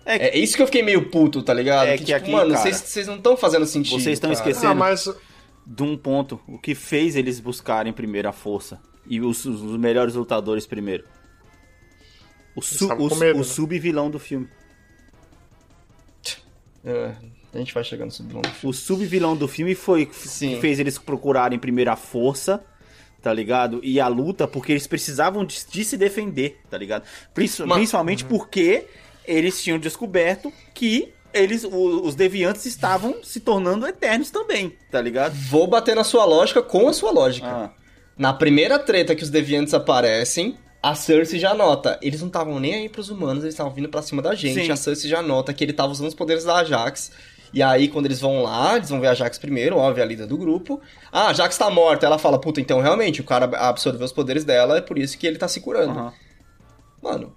É, É isso que eu fiquei meio puto, tá ligado? É que, que tipo, aqui, mano, vocês não estão fazendo sentido. vocês estão esquecendo. Ah, mas. de um ponto, o que fez eles buscarem primeiro a força e os, os- melhores lutadores primeiro. O, su, o, medo, o né? sub-vilão do filme. É, a gente vai chegando sobre o O sub-vilão do filme foi Sim. que fez eles procurarem primeiro a força, tá ligado? E a luta, porque eles precisavam de, de se defender, tá ligado? Principalmente porque eles tinham descoberto que eles, os deviantes estavam se tornando eternos também, tá ligado? Vou bater na sua lógica com a sua lógica. Ah, Na primeira treta que os deviantes aparecem, a Cersei já nota. Eles não estavam nem aí pros humanos, eles estavam vindo pra cima da gente. Sim. A Cersei já nota que ele tava usando os poderes da Ajax. E aí, quando eles vão lá, eles vão ver a Ajax primeiro, óbvio, a líder do grupo. Ah, a Ajax tá morta. Ela fala, puta, então realmente, o cara absorveu os poderes dela, é por isso que ele tá se curando. aham. Mano,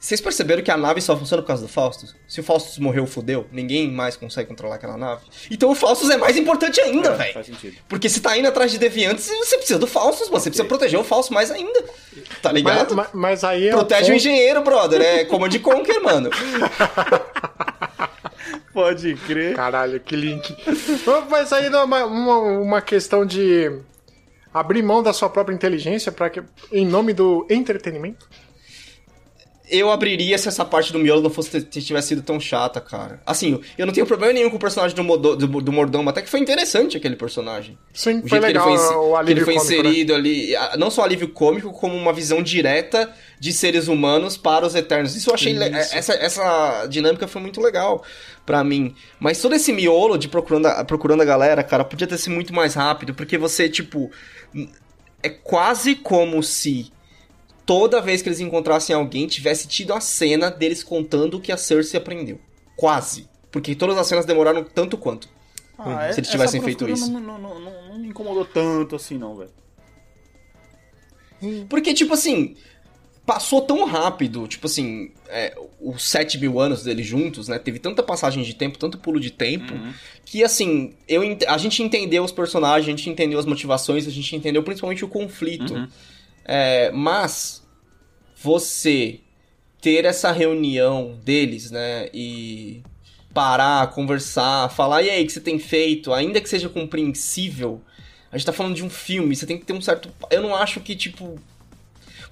vocês perceberam que a nave só funciona por causa do Faustus? Se o Faustus morreu, fudeu, ninguém mais consegue controlar aquela nave. Então o Faustus é mais importante ainda, É, velho. Faz sentido. Porque se tá indo atrás de deviantes, você precisa do Faustus, mano. Você precisa proteger o Faustus mais ainda. Tá Mas, ligado? mas- mas aí é. Protege o ponto- engenheiro, brother. É Command Conquer, mano. Pode crer. Caralho, que link. Mas aí não é uma, uma, uma questão de abrir mão da sua própria inteligência para que em nome do entretenimento. Eu abriria se essa parte do miolo não fosse tivesse sido tão chata, cara. Assim, eu não tenho problema nenhum com o personagem do, Modo- do, do Mordomo, até que foi interessante aquele personagem. Sim, O foi jeito legal que ele foi, o que ele alívio foi cômico, né? inserido ali, a- não só alívio cômico, como uma visão direta de seres humanos para os Eternos. Isso eu achei. Isso. Essa, essa dinâmica foi muito legal pra mim. Mas todo esse miolo de procurando a, procurando a galera, cara, podia ter sido muito mais rápido, porque você, tipo. É quase como se toda vez que eles encontrassem alguém tivesse tido a cena deles contando o que a Cersei aprendeu. Quase. Porque todas as cenas demoraram tanto quanto. Ah, é- Se eles essa tivessem feito isso. Não, não, não, não- não me incomodou tanto assim, não, velho. Porque, tipo assim, passou tão rápido, tipo assim, é, os 7 mil anos deles juntos, né? Teve tanta passagem de tempo, tanto pulo de tempo, Uhum. que assim, eu, a gente entendeu os personagens, a gente entendeu as motivações, a gente entendeu principalmente o conflito. Uhum. É, mas você ter essa reunião deles, né? E parar, conversar, falar, e aí, o que você tem feito? Ainda que seja compreensível, a gente tá falando de um filme, você tem que ter um certo. Eu não acho que, tipo.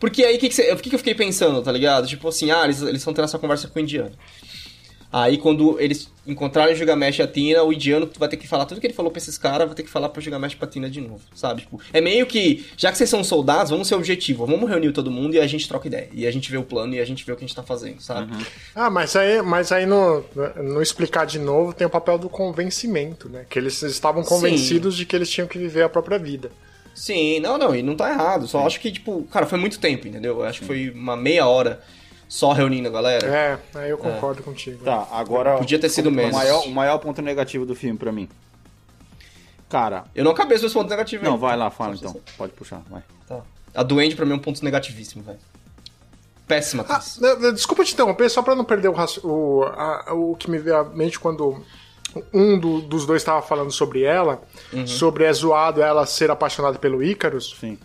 Porque aí, o que, que, você... que, que eu fiquei pensando, tá ligado? Tipo assim, ah, eles, eles estão tendo essa conversa com o indiano. Aí, quando eles encontrarem o Gilgamesh e a Tina, o indiano vai ter que falar tudo que ele falou pra esses caras, vai ter que falar pro Gilgamesh e pra Tina de novo, sabe? Tipo, é meio que, já que vocês são soldados, vamos ser objetivo, vamos reunir todo mundo e a gente troca ideia. E a gente vê o plano e a gente vê o que a gente tá fazendo, sabe? Ah, mas aí, mas aí no, no explicar de novo tem o papel do convencimento, né? Que eles estavam Sim. convencidos de que eles tinham que viver a própria vida. Sim, não, não, e não tá errado. Só acho que, tipo, cara, foi muito tempo, entendeu? Eu acho que foi uma meia hora só reunindo a galera. É, aí eu concordo contigo. Tá, agora. Podia ter sido o menos. Maior, o maior ponto negativo do filme pra mim. Cara. Eu não acabei os meus pontos negativos Não, vai lá, fala então. Pode puxar, vai. Tá. A Duende pra mim é um ponto negativíssimo, velho. Péssima Ah, né, né, desculpa te interromper, só pra não perder o, o, a- o que me veio à mente quando um do- dos dois estava falando sobre ela, sobre é zoado ela ser apaixonada pelo Ícaros. Sim.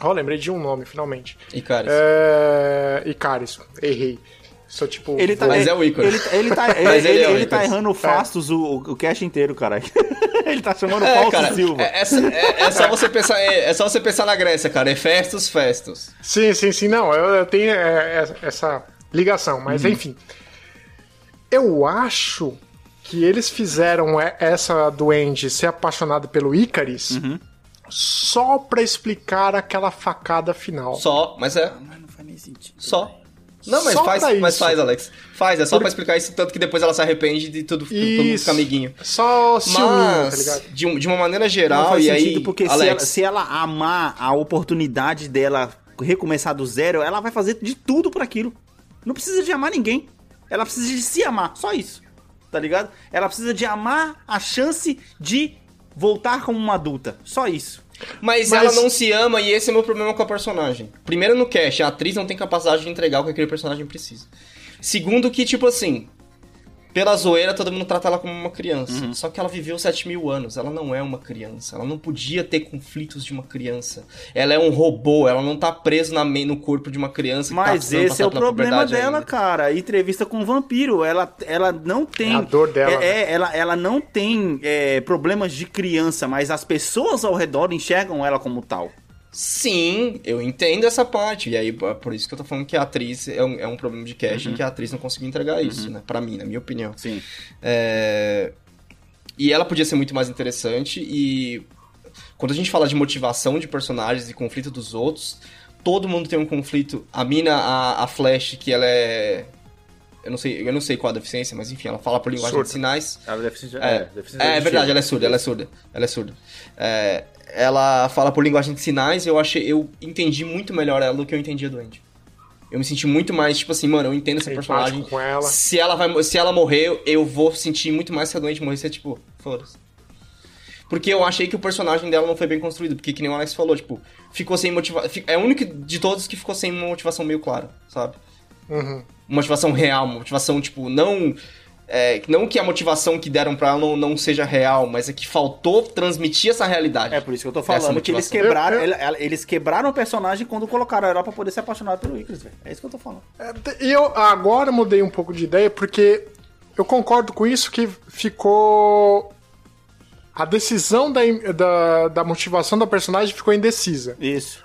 Ó, lembrei de um nome, finalmente. Cara, É... Icaris, errei. Sou tipo. Ele tá, Mas é o Icarus. Ele, ele tá, ele, ele ele, é ele tá errando o Fastos o, o cast inteiro, caralho. ele tá chamando É, Fausto cara, Silva. é, é, é- é só você pensar, é, é só você pensar na Grécia, cara. É festos, festos. Sim, sim, sim. Não, eu, eu tenho é, é, essa ligação, mas enfim. Eu acho que eles fizeram e- essa duende ser apaixonada pelo Icaris só pra explicar aquela facada final. Só, mas é. Mas não faz nem sentido. Só. Não, mas Só faz, mas isso. faz, Alex. Faz, é só Por- pra explicar isso, tanto que depois ela se arrepende de tudo, Isso. ficar amiguinho. Só ciúminho, tá Mas, ligado? de, de uma maneira Não geral, faz e sentido aí, porque se Alex, ela, se ela amar a oportunidade dela recomeçar do zero, ela vai fazer de tudo por aquilo. Não precisa de amar ninguém. Ela precisa de se amar, só isso. Tá ligado? Ela precisa de amar a chance de voltar como uma adulta. Só isso. Mas, Mas- ela não se ama e esse é o meu problema com a personagem. Primeiro no cast, a atriz não tem capacidade de entregar o que aquele personagem precisa. Segundo que, tipo assim, pela zoeira todo mundo trata ela como uma criança. Só que ela viveu 7 mil anos, ela não é uma criança. Ela não podia ter conflitos de uma criança. Ela é um robô, ela não tá presa na no corpo de uma criança que tá Mas precisando esse é o problema dela, ainda. cara. Entrevista com o vampiro. Ela, ela não tem. É a dor dela, É, é, ela, ela não tem é, problemas de criança, mas as pessoas ao redor enxergam ela como tal. Sim, eu entendo essa parte. E aí, é por isso que eu tô falando que a atriz é um, é um problema de casting, que a atriz não conseguiu entregar isso, né? Pra mim, na minha opinião. Sim. É, E ela podia ser muito mais interessante e quando a gente fala de motivação de personagens e conflito dos outros, todo mundo tem um conflito. A mina, a, a Flash, que ela é eu não sei, eu não sei qual a deficiência, mas enfim, ela fala por linguagem Surda. de sinais. Ela deve ser. É, é, verdade, ela é surda, ela é surda. Ela é surda. É, ela fala por linguagem de sinais, eu achei, eu entendi muito melhor ela do que eu entendia do Andy. Eu me senti muito mais, tipo assim, mano, eu entendo essa personagem. ela. Se ela vai, se ela morrer, eu vou sentir muito mais se a doente morrer, você tipo, foda-se. Porque eu achei que o personagem dela não foi bem construído, porque que nem o Alex falou, tipo, ficou sem motivação, é o único de todos que ficou sem uma motivação meio clara, sabe? Uhum. motivação real, motivação, tipo, não. É, não que a motivação que deram pra ela não, não seja real, mas é que faltou transmitir essa realidade. É por isso que eu tô falando que eles quebraram, Eu- eu- eles quebraram o personagem quando colocaram ela pra poder ser apaixonada pelo Icarus, velho. É isso que eu tô falando. E eu agora mudei um pouco de ideia porque eu concordo com isso que ficou. A decisão da, da, da motivação da personagem ficou indecisa. Isso.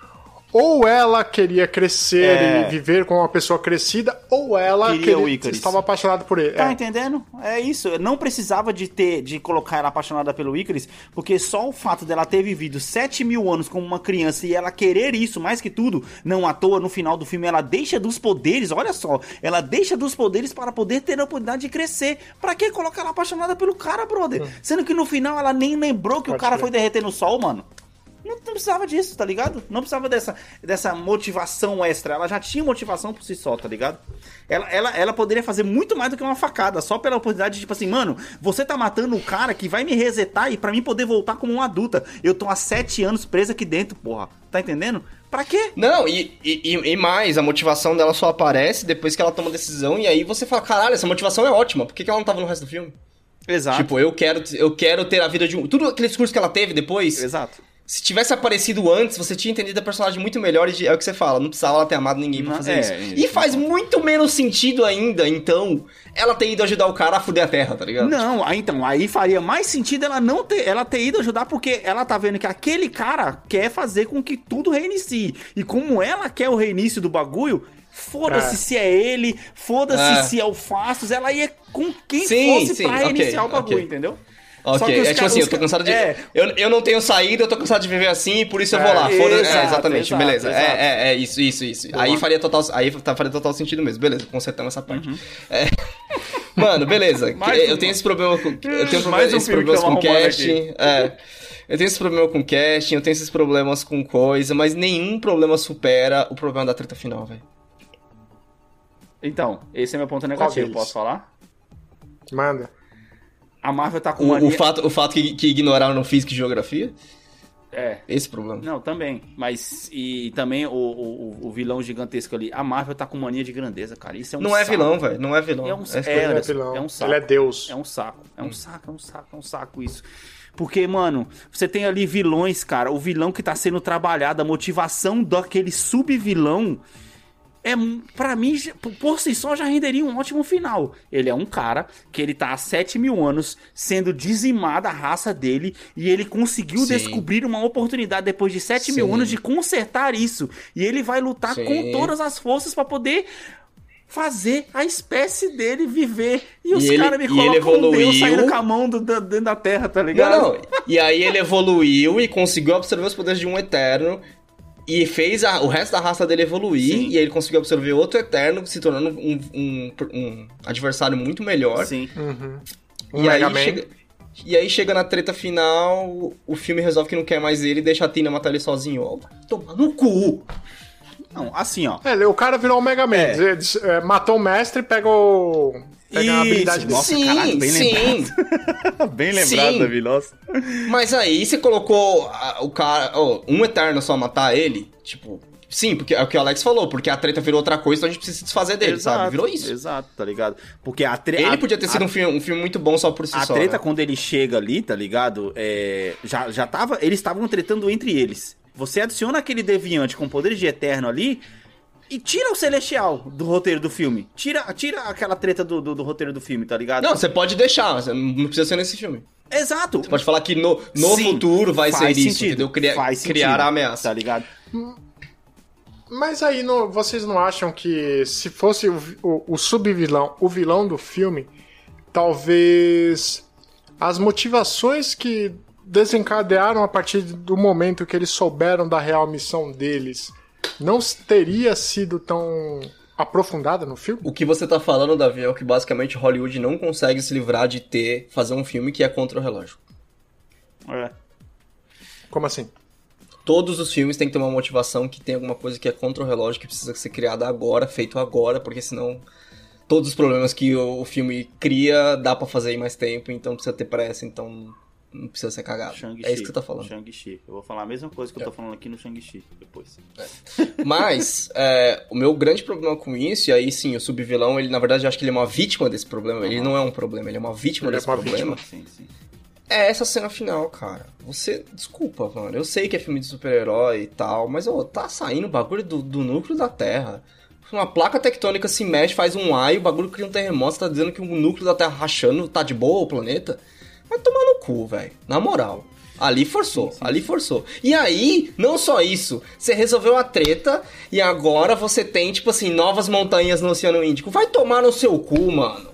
Ou ela queria crescer É. e viver com uma pessoa crescida, ou ela Queria o queria- estava apaixonada por ele. Tá É. entendendo? É isso. Eu não precisava de ter, de colocar ela apaixonada pelo Icarus, porque só o fato dela ter vivido 7 mil anos como uma criança e ela querer isso mais que tudo, não à toa, no final do filme ela deixa dos poderes, olha só, ela deixa dos poderes para poder ter a oportunidade de crescer. Pra que colocar ela apaixonada pelo cara, brother? Sendo que no final ela nem lembrou que o Hum. Pode cara crer. foi derreter no sol, mano. Não, não precisava disso, tá ligado? Não precisava dessa, dessa motivação extra. Ela já tinha motivação por si só, tá ligado? Ela, ela, ela poderia fazer muito mais do que uma facada, só pela oportunidade de, tipo assim, mano, você tá matando o cara que vai me resetar e pra mim poder voltar como uma adulta. Eu tô há sete anos presa aqui dentro, porra. Tá entendendo? Pra quê? Não, e, e, e- mais, a motivação dela só aparece depois que ela toma a decisão, e aí você fala, caralho, essa motivação é ótima, por que, que ela não tava no resto do filme? Exato. Tipo, eu quero, eu quero ter a vida de um. Tudo aquele discurso que ela teve depois, Exato. Se tivesse aparecido antes, você tinha entendido a personagem muito melhor e é o que você fala, não precisava ela ter amado ninguém pra fazer é, isso. isso. E faz muito menos sentido ainda, então, ela ter ido ajudar o cara a fuder a terra, tá ligado? Não, aí, então, aí faria mais sentido ela não ter, ela ter ido ajudar, porque ela tá vendo que aquele cara quer fazer com que tudo reinicie. E como ela quer o reinício do bagulho, foda-se É. se é ele, foda-se É. se é o Fastos, ela ia com quem Sim, fosse sim, pra reiniciar o bagulho, ok. entendeu? Ok, é tipo assim, eu tô ca- cansado de. é. Eu, eu não tenho saída, eu tô cansado de viver assim, por isso eu vou É, lá. Foda exato, é, exatamente, exato, beleza. exato. É, é, é, isso, isso, isso. Boa. Aí faria total, aí tá- faria total sentido mesmo. Beleza, consertamos essa parte. Uhum. É. Mano, beleza. Eu tenho esse problema com. Eu tenho Mais um esses problemas com casting. É. Eu tenho esse problema com casting, eu tenho esses problemas com coisa, mas nenhum problema supera o problema da treta final, velho. Então, esse é meu ponto negativo, posso falar? Manda. A Marvel tá com O, mania... o fato, o fato que, que ignoraram no física e geografia? É. Esse é o problema. Não, também. Mas. E também o, o, o vilão gigantesco ali. A Marvel tá com mania de grandeza, cara. Isso é um não é saco. vilão, velho. Não é vilão. É um, é, é Anderson, vilão. é um saco. Ele é Deus. É um saco. É um saco, é um saco, é um saco isso. Porque, mano, você tem ali vilões, cara. O vilão que tá sendo trabalhado, a motivação daquele sub-vilão. É, para mim, por- si só, já renderia um ótimo final. Ele é um cara que ele tá há 7 mil anos sendo dizimada a raça dele e ele conseguiu Sim. descobrir uma oportunidade depois de 7 mil Sim. anos de consertar isso. E ele vai lutar Sim. com todas as forças pra poder fazer a espécie dele viver. E os caras me e colocam um Deus saindo com a mão do- da- dentro da terra, tá ligado? Não, não. E aí ele evoluiu e conseguiu absorver os poderes de um Eterno. E fez a- o resto da raça dele evoluir. Sim. E aí ele conseguiu absorver outro Eterno, se tornando um, um- um adversário muito melhor. Sim. Um e, aí chega, e aí chega na treta final, o filme resolve que não quer mais ele e deixa a Tina matar ele sozinho. Ó, vai tomar no cu! Não, assim, ó. É, o cara virou o Mega Man. É. Ele, é, matou o mestre e pegou. Pega a Isso, habilidade dele. nossa, sim, caralho, bem sim. Bem lembrado, Sim. Davi, nossa. Mas aí você colocou a- o cara, ó, um Eterno só matar ele, tipo. Sim, porque é o que o Alex falou, porque a treta virou outra coisa, então a gente precisa se desfazer dele, sabe? Virou isso. Exato, tá ligado? Porque a treta. Ele podia ter sido um filme, um filme muito bom só por si A só. treta, né? quando ele chega ali, tá ligado? É, já, já tava. Eles estavam tretando entre eles. Você adiciona aquele deviante com poderes de eterno ali. E tira o Celestial do roteiro do filme. Tira, tira aquela treta do, do, do roteiro do filme, tá ligado? Não, você pode deixar, você não precisa ser nesse filme. Exato. Você pode falar que no, no Sim, futuro vai ser faz isso, sentido, entendeu? Criar, faz criar sentido, a ameaça. Tá ligado? Mas aí não- vocês não acham que se fosse o, o, o subvilão, o vilão do filme, talvez as motivações que desencadearam a partir do momento que eles souberam da real missão deles não teria sido tão aprofundada no filme? O que você tá falando, Davi, é o que basicamente Hollywood não consegue se livrar de ter, fazer um filme que é contra o relógio. É. Como assim? Todos os filmes têm que ter uma motivação que tem alguma coisa que é contra o relógio, que precisa ser criada agora, feito agora, porque senão todos os problemas que o, o filme cria dá pra fazer em mais tempo, então precisa ter pressa, então não precisa ser cagado. É isso que você tá falando. Shang-Chi. Eu vou falar a mesma coisa que eu tô falando aqui no Shang-Chi depois. Mas, é, o meu grande problema com isso, e aí sim, o subvilão, ele na verdade eu acho que ele é uma vítima desse problema. Ele não é um problema, ele é uma vítima Ele é desse uma problema. Sim, sim. É essa cena final, cara. Você. Desculpa, mano. Eu sei que é filme de super-herói e tal, mas ô, tá saindo o bagulho do, do núcleo da Terra. Uma placa tectônica se mexe, faz um ai, o bagulho cria um terremoto, você tá dizendo que o núcleo da Terra rachando tá de boa o planeta? Vai tomar no cu, velho. Na moral. Ali forçou, ali forçou. E aí, não só isso, você resolveu a treta e agora você tem, tipo assim, novas montanhas no Oceano Índico. Vai tomar no seu cu, mano.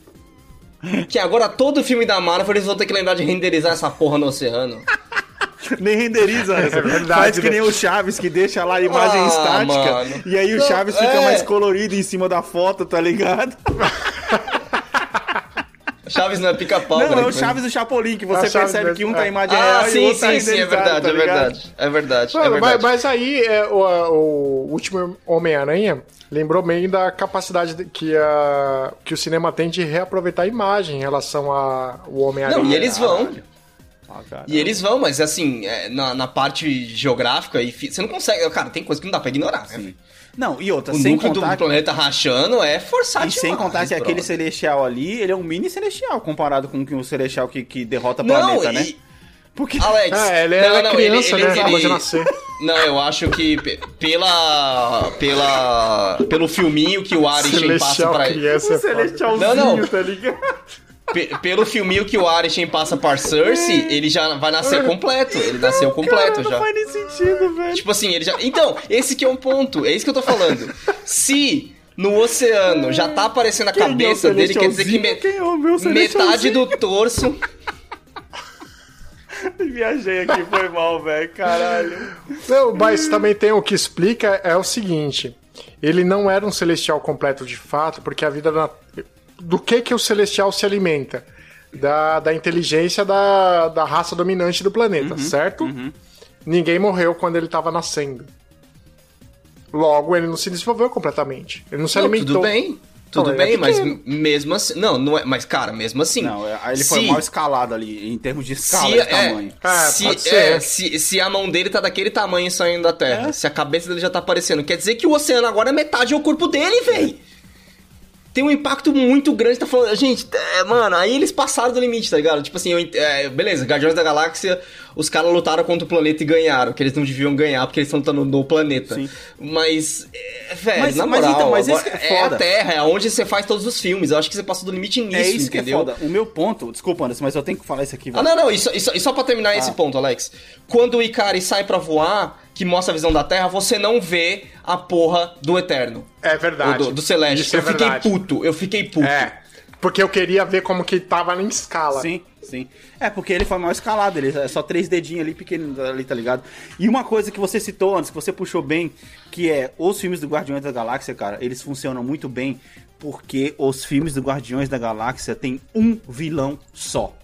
que agora todo filme da Marvel eles vão ter que lembrar de renderizar essa porra no oceano. Nem renderiza, É verdade, Faz que né? nem o Chaves, que deixa lá a imagem Ah, estática. mano. E aí o Não, Chaves fica é. mais colorido em cima da foto, tá ligado? Chaves não é pica-pau, Não, é o Chaves do Chapolin, que É você percebe mesmo, que um tá é. em imagem Ah, real e o sim, outro tá sim, sim, é verdade, tá é verdade. É verdade, é Mano, mas, verdade. mas aí é, o, o último Homem-Aranha lembrou bem da capacidade de- que, a, que o cinema tem de reaproveitar a imagem em relação ao Homem-Aranha. Não, e eles vão. Ah. E eles vão, mas assim, é, na, na parte geográfica, e fi- você não consegue. Cara, tem coisa que não dá pra ignorar, né? Não, e outra, O sem núcleo contar do planeta rachando é forçado E sem contar que aquele celestial ali, ele é um mini celestial comparado com o celestial que, que derrota Não, planeta, né? e, Porque Alex. É, ele não, era não, criança, ele- né? ele- Acabou de ele- nascer. Não, eu acho que pe- pela. pela. pelo filminho que o Arishem passa pra ele. o é foda. celestialzinho, Não, não. tá ligado? Pe- pelo filminho que o Arishem passa pra Cersei, ele já vai nascer completo. Ele nasceu completo Cara, já. Não faz nem sentido, velho. Tipo assim, ele já. Então, esse que é um ponto. É isso que eu tô falando. Se no oceano já tá aparecendo a Quem é cabeça dele, quer dizer que me- Quem é o meu metade do torso. Viajei aqui, foi mal, velho. Caralho. Não, mas também tem o que explica é o seguinte: ele não era um celestial completo de fato, porque a vida na... do que que o celestial se alimenta? Da, da inteligência da, da raça dominante do planeta, certo? Ninguém morreu quando ele estava nascendo. Logo, ele não se desenvolveu completamente. Ele não se Não, alimentou. tudo bem. Tudo Não, ele é bem, mas mesmo assim. Não, não é. Mas, cara, mesmo assim. Não, é- ele foi se- mal escalado ali, em termos de escala Se, de é, tamanho. Ah, se, pode ser. é, se, se a mão dele tá daquele tamanho saindo da Terra, É. se a cabeça dele já tá aparecendo, quer dizer que o oceano agora é metade do corpo dele, véi. Tem um impacto muito grande, tá falando. Gente, é, mano, aí eles passaram do limite, tá ligado? Tipo assim, eu é, beleza, Guardiões da Galáxia, os caras lutaram contra o planeta e ganharam, que eles não deviam ganhar porque eles estão lutando no planeta. Sim. Mas, é, velho, Mas- na mas moral, então, mas agora- esse é é a. Terra, é onde você faz todos os filmes. Eu acho que você passou do limite nisso, é isso entendeu? que é foda. O meu ponto, desculpa, Anderson, mas eu tenho que falar isso aqui, Ah, velho. não, não, e só, e só- e só pra terminar esse Ah. ponto, Alex. Quando o Ikari sai pra voar, que mostra a visão da Terra, você não vê a porra do Eterno. É verdade. do, do Celeste. Isso é eu fiquei verdade. puto, eu fiquei puto. É. Porque eu queria ver como que tava em escala. Sim, sim. É, porque ele foi mal escalado, ele é só três dedinhos ali, pequeno ali, tá ligado? E uma coisa que você citou antes, que você puxou bem, que é os filmes do Guardiões da Galáxia, cara, eles funcionam muito bem porque os filmes do Guardiões da Galáxia tem um vilão só.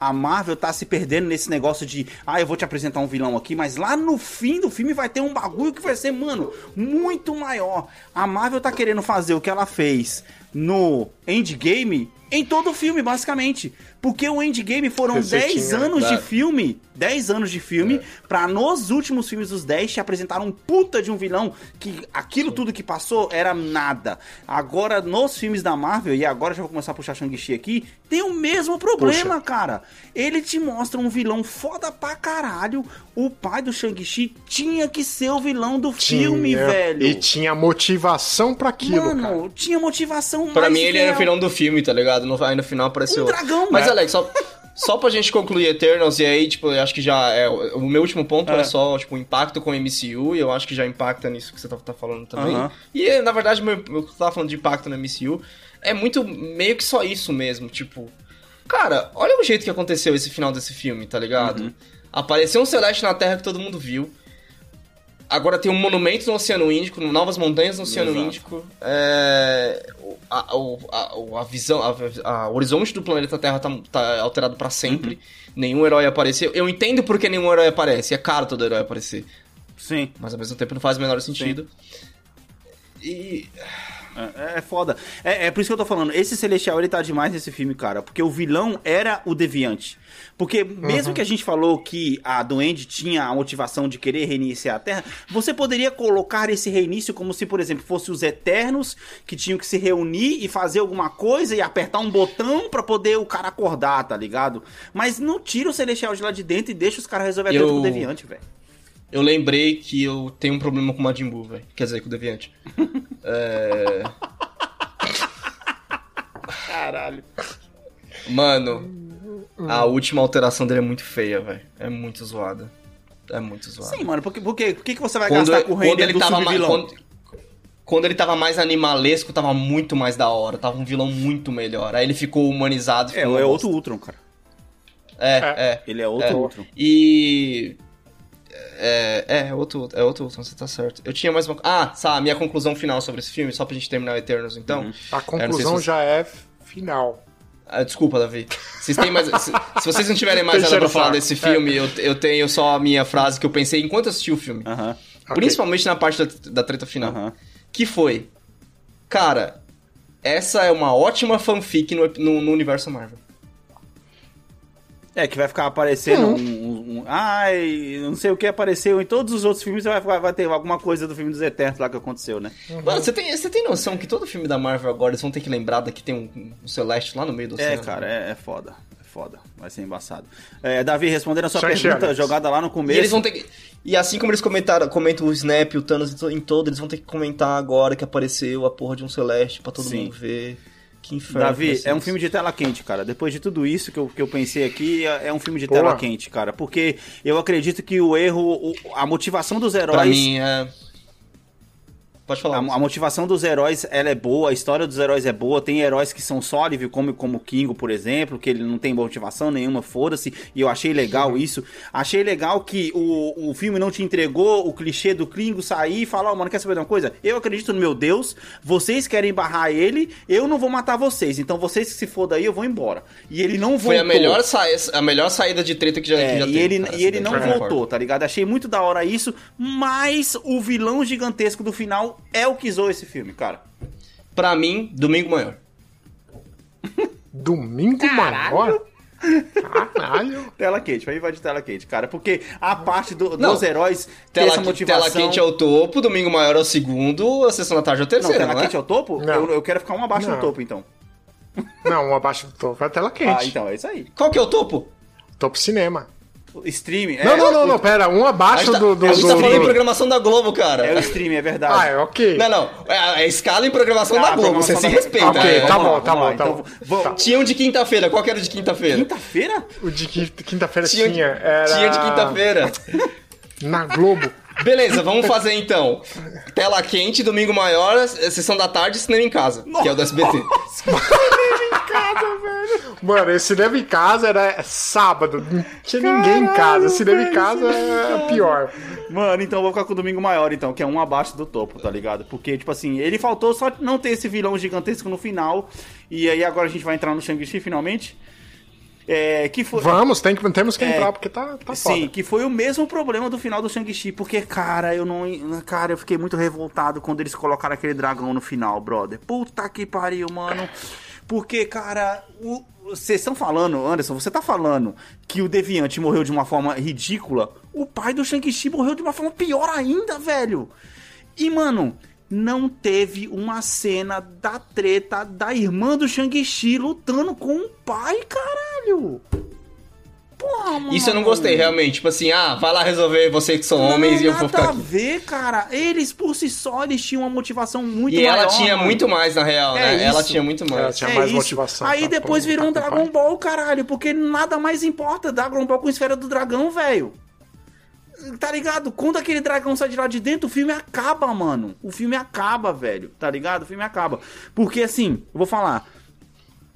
A Marvel tá se perdendo nesse negócio de, ah, eu vou te apresentar um vilão aqui, mas lá no fim do filme vai ter um bagulho que vai ser, mano, muito maior. A Marvel tá querendo fazer o que ela fez no Endgame em todo o filme, basicamente. Porque o Endgame foram Receitinha, 10 anos de filme, 10 anos de filme, pra nos últimos filmes dos 10 te apresentar um puta de um vilão que aquilo tudo que passou era nada. Agora, nos filmes da Marvel, e agora já vou começar a puxar Shang-Chi aqui, tem o mesmo problema, cara. Ele te mostra um vilão foda pra caralho. O pai do Shang-Chi tinha que ser o vilão do filme, Tinha- velho. E tinha motivação pra aquilo, cara. Mano, tinha motivação Pra mais mim, ele era o vilão do filme, tá ligado? No, aí no final apareceu. Um dragão, Mas, né? Alex, só, só pra gente concluir Eternals, e aí, tipo, eu acho que já é. O meu último ponto É. é, só, tipo, o impacto com o MCU, e eu acho que já impacta nisso que você tá, tá falando também. Aham. E, na verdade, meu, eu tava falando de impacto no MCU, é muito meio que só isso mesmo, tipo. Cara, olha o jeito que aconteceu esse final desse filme, tá ligado? Uhum. Apareceu um Celeste na Terra que todo mundo viu. Agora tem um monumento no Oceano Índico, novas montanhas no Oceano Exato. Índico. É, a, a- a visão, a, o horizonte do planeta Terra tá, tá alterado pra sempre. Uhum. Nenhum herói apareceu. Eu entendo porque nenhum herói aparece. É caro todo herói aparecer. Sim. Mas ao mesmo tempo não faz o menor sentido. E. É, é foda. É, é por isso que eu tô falando. Esse Celestial, ele tá demais nesse filme, cara. Porque o vilão era o Deviante. Porque mesmo que a gente falou que a Duende tinha a motivação de querer reiniciar a Terra, você poderia colocar esse reinício como se, por exemplo, fosse os Eternos que tinham que se reunir e fazer alguma coisa e apertar um botão pra poder o cara acordar, tá ligado? Mas não tira o Celestial de lá de dentro e deixa os caras resolver a Eu- com o Deviante, velho. Eu lembrei que eu tenho um problema com o Majin Buu, velho. Quer dizer, com o Deviante. é... Caralho. Mano, a última alteração dele é muito feia, velho. É muito zoada. É muito zoada. Sim, mano, porque, porque, por que, você vai quando, gastar com o quando reino ele do tava mais, quando, quando ele tava mais animalesco, tava muito mais da hora. Tava um vilão muito melhor. Aí ele ficou humanizado. É, ficou é bosta. outro Ultron, cara. É, é. Ele é outro É. Ultron. E. É, é, outro, é outro Ultron, você tá certo. Eu tinha mais uma. Ah, sabe, minha conclusão final sobre esse filme, só pra gente terminar o Eternals então. A Eu não sei conclusão se você- já é final. Ah, desculpa, Davi. Vocês têm mais. se, se vocês não tiverem mais nada pra falar saco. desse filme, eu, eu tenho só a minha frase que eu pensei enquanto eu assisti o filme. Principalmente na parte da, da treta final. Que foi. Cara, essa é uma ótima fanfic no, no, no universo Marvel. É, que vai ficar aparecendo Hum. um, um- um- Ai, não sei o que apareceu em todos os outros filmes, vai, vai, vai ter alguma coisa do filme dos Eternos lá que aconteceu, né? Mano, você tem, você tem noção que todo filme da Marvel agora eles vão ter que lembrar que tem um, um Celeste lá no meio do É, oceano? cara, é, é foda. É foda. Vai ser embaçado. É, Davi, respondendo a sua pergunta Alex. jogada lá no E começo. eles vão ter que. E assim como eles comentaram, comentam o Snap, o Thanos em to- em todo, eles vão ter que comentar agora que apareceu a porra de um Celeste pra todo Sim. mundo ver. Que inferno. Davi, é um filme de tela quente, cara. Depois de tudo isso que eu, que eu pensei aqui, é é um filme de Boa. tela quente, cara. Porque eu acredito que o erro, o- a motivação dos heróis. Pra mim é. Pode A, falar. a motivação dos heróis ela é boa, a história dos heróis é boa. Tem heróis que são só alívio, como, como o Kingo, por exemplo, que ele não tem motivação nenhuma, foda-se. E eu achei legal isso. Achei legal que o, o filme não te entregou o clichê do Kingo sair e falar: Ó, mano, quer saber de uma coisa? Eu acredito no meu Deus, vocês querem barrar ele, eu não vou matar vocês. Então vocês que se fodam aí, eu vou embora. E ele não voltou. Foi a melhor, sa... a melhor saída de treta que já, É, que já e teve, ele, cara, e ele assim, não voltou, tá ligado? Achei muito da hora isso, mas o vilão gigantesco do final é o que zoou esse filme, cara. Pra mim, Domingo Maior. Domingo maior? Caralho. Tela quente, vai invadir tela quente, cara. Porque a parte do- Não. dos heróis tem Tela, essa motivação... tela quente é o topo, Domingo Maior é o segundo, a Sessão da Tarde é o Não, terceiro, tela não, quente é é? o topo? Não. Eu, eu quero ficar um abaixo Não. do topo, então. Não, um abaixo do topo. É tela quente. Ah, então, é isso aí. Qual que é o topo? Topo cinema. O streaming... Não, é, não, não, o- não, pera. Um A abaixo gente tá, do. do, a gente do- tá falando do- em programação da Globo, cara. É o streaming, é verdade. Ah, é ok. Não, não. É a escala em programação Ah, da Globo, você programação se da- respeita. Ok, é. tá vamos bom, lá, tá lá. bom, tá Então, bom. Tá. Tinha um de quinta-feira, qual que era o de quinta-feira? Quinta-feira? O de qui- quinta-feira Tinha, tinha. Era... tinha de quinta-feira. Na Globo. Beleza, vamos fazer então. Tela quente, domingo maior, sessão da tarde, cinema em casa, que é o do SBT. Mano, esse cinema em casa era sábado. Não tinha ninguém em casa. Cinema em casa é pior. Mano, então eu vou ficar com o Domingo Maior, então, que é um abaixo do topo, tá ligado? Porque, tipo assim, ele faltou só não ter esse vilão gigantesco no final. E aí agora a gente vai entrar no Shang-Chi finalmente. É, que foi. Vamos, tem que, temos que É, entrar, porque tá, tá Sim, foda. que foi o mesmo problema do final do Shang-Chi, porque, cara, eu não. Cara, eu fiquei muito revoltado quando eles colocaram aquele dragão no final, brother. Puta que pariu, mano. Porque, cara, o- vocês estão falando, Anderson, você tá falando que o Deviante morreu de uma forma ridícula. O pai do Shang-Chi morreu de uma forma pior ainda, velho. E, mano, não teve uma cena da treta da irmã do Shang-Chi lutando com o pai, caralho. Porra, mano. Isso eu não gostei, realmente. Tipo assim, ah, vai lá resolver vocês que são homens e eu vou nada ficar a aqui. ver, cara. Eles por si só eles tinham uma motivação muito E ela maior, tinha mano. muito mais, na real, É né? Ela isso. tinha muito Ela mais. tinha É mais isso. motivação. Aí pra depois virou um tá com o Dragon pai. Ball, caralho, porque nada mais importa Dragon Ball com esfera do dragão, velho. Tá ligado? Quando aquele dragão sai de lá de dentro, o filme acaba, mano. O filme acaba, velho. Tá ligado? O filme acaba. Porque assim, eu vou falar.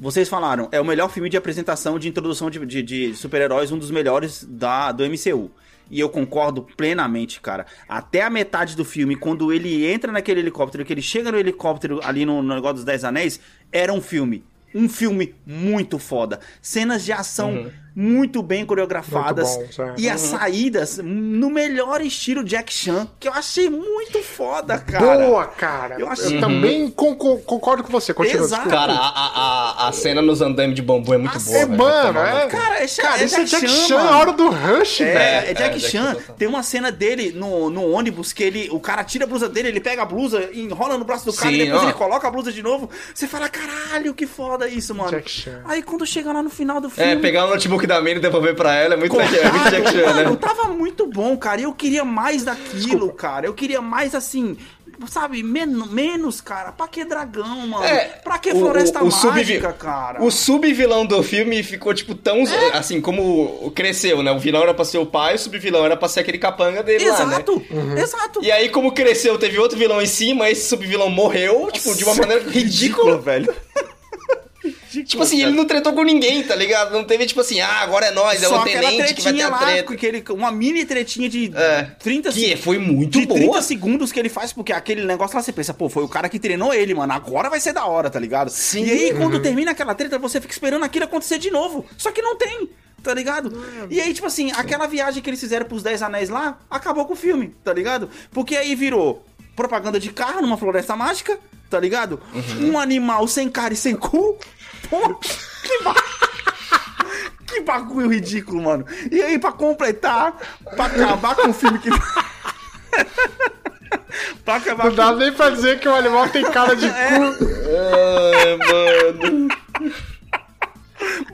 Vocês falaram, é o melhor filme de apresentação de introdução de, de- de super-heróis, um dos melhores da, do MCU. E eu concordo plenamente, cara. Até a metade do filme, quando ele entra naquele helicóptero, que ele chega no helicóptero ali no, no negócio dos Dez Anéis, era um filme. Um filme muito foda. Cenas de ação muito bem coreografadas. Muito é. E as saídas no melhor estilo Jack Chan, que eu achei muito foda, cara. Boa, cara. Eu Eu, achei- também con- con- concordo com você. Continua, Exato. Cara, a, a, a, a cena nos andames de bambu é muito Ah, boa. É, velho. mano, é. cu. Cara, é, Cara, é é Jack Chan, mano. a hora do rush, velho. É, é É, Jack é, Chan. Jack Chan. Tem uma cena dele no, no ônibus que ele, o cara tira a blusa dele, ele pega a blusa, enrola no braço do cara Sim, e depois ó. ele coloca a blusa de novo. Você fala, caralho, que foda isso, mano. Jack Chan. Aí quando chega lá no final do filme. É, pegar o notebook da mina e devolver pra ela é muito, é Jack Chan, mano, né? tava muito bom, cara. E eu queria mais daquilo, cara. Eu queria mais assim. Sabe, men menos, cara. Pra que dragão, mano? É, pra que o- floresta o- o subvi- mágica, cara? O subvilão do filme ficou, tipo, tão. Assim, como cresceu, né? O vilão era pra ser o pai, o subvilão era pra ser aquele capanga dele lá, né? Exato, exato. E aí, como cresceu, teve outro vilão em cima, esse subvilão morreu, tipo, de uma maneira ridícula. velho. Tipo assim, ele não tretou com ninguém, tá ligado? Não teve, tipo assim, ah, agora é nós, é Só o tenente que vai ter a lá, treta. com aquele, uma mini tretinha de É. 30 Que foi muito de 30 boa. segundos que ele faz, porque aquele negócio lá você pensa, pô, foi o cara que treinou ele, mano. Agora vai ser da hora, tá ligado? Sim. E aí, quando termina aquela treta, você fica esperando aquilo acontecer de novo. Só que não tem, tá ligado? E aí, tipo assim, aquela viagem que eles fizeram pros 10 anéis lá, acabou com o filme, tá ligado? Porque aí virou propaganda de carro numa floresta mágica, tá ligado? Um animal sem cara e sem cu. Que ba... Que bagulho ridículo, mano. E aí, pra completar, pra acabar com o filme que. pra acabar Não com dá nem pra dizer que o animal tem cara de É. cu. Ai, mano.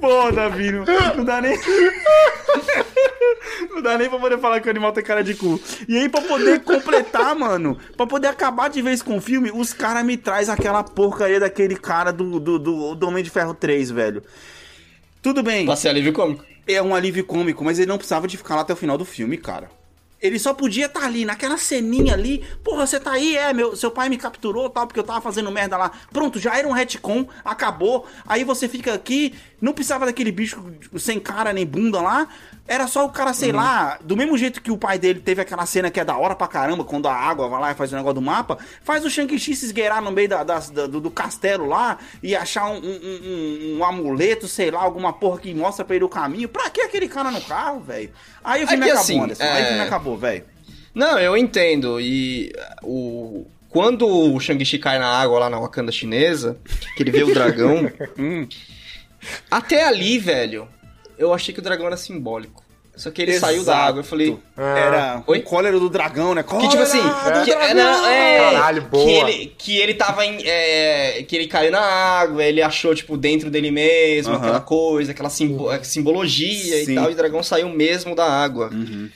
Pô, Davi, não, não dá nem. não dá nem pra poder falar que o animal tem cara de cu. E aí, pra poder completar, mano, pra poder acabar de vez com o filme, os caras me traz aquela porcaria daquele cara do, do, do, do Homem de Ferro 3, velho. Tudo bem. Passei alívio cômico. é um alívio cômico, mas ele não precisava de ficar lá até o final do filme, cara. Ele só podia estar ali, naquela ceninha ali. Porra, você tá aí, é, meu, seu pai me capturou tal, porque eu tava fazendo merda lá. Pronto, já era um retcon, acabou. Aí você fica aqui, não precisava daquele bicho sem cara nem bunda lá. Era só o cara, sei lá, do mesmo jeito que o pai dele teve aquela cena que é da hora pra caramba, quando a água vai lá e faz o negócio do mapa, faz o Shang-Chi se esgueirar no meio da, das- da- do, do castelo lá e achar um, um- um- um amuleto, sei lá, alguma porra que mostra pra ele o caminho. Pra que aquele cara no carro, velho? Aí o filme que acabou, assim, Anderson. Aí o é- filme acabou, velho. Não, eu entendo. E o. quando o Shang-Chi cai na água lá na Wakanda chinesa, que ele vê o dragão. até ali, velho, eu achei que o dragão era simbólico. Só que ele Exato. saiu da água. Eu falei. Era Oi? o cólera do dragão, né? Que tipo assim, Cólera do que, é, dragão! não, é, Caralho, boa. que ele que ele tava em, é, que ele caiu na água, ele achou tipo dentro dele mesmo Aham. aquela coisa, aquela simbo- simbologia Sim. e tal, e o dragão saiu mesmo da água. Uhum.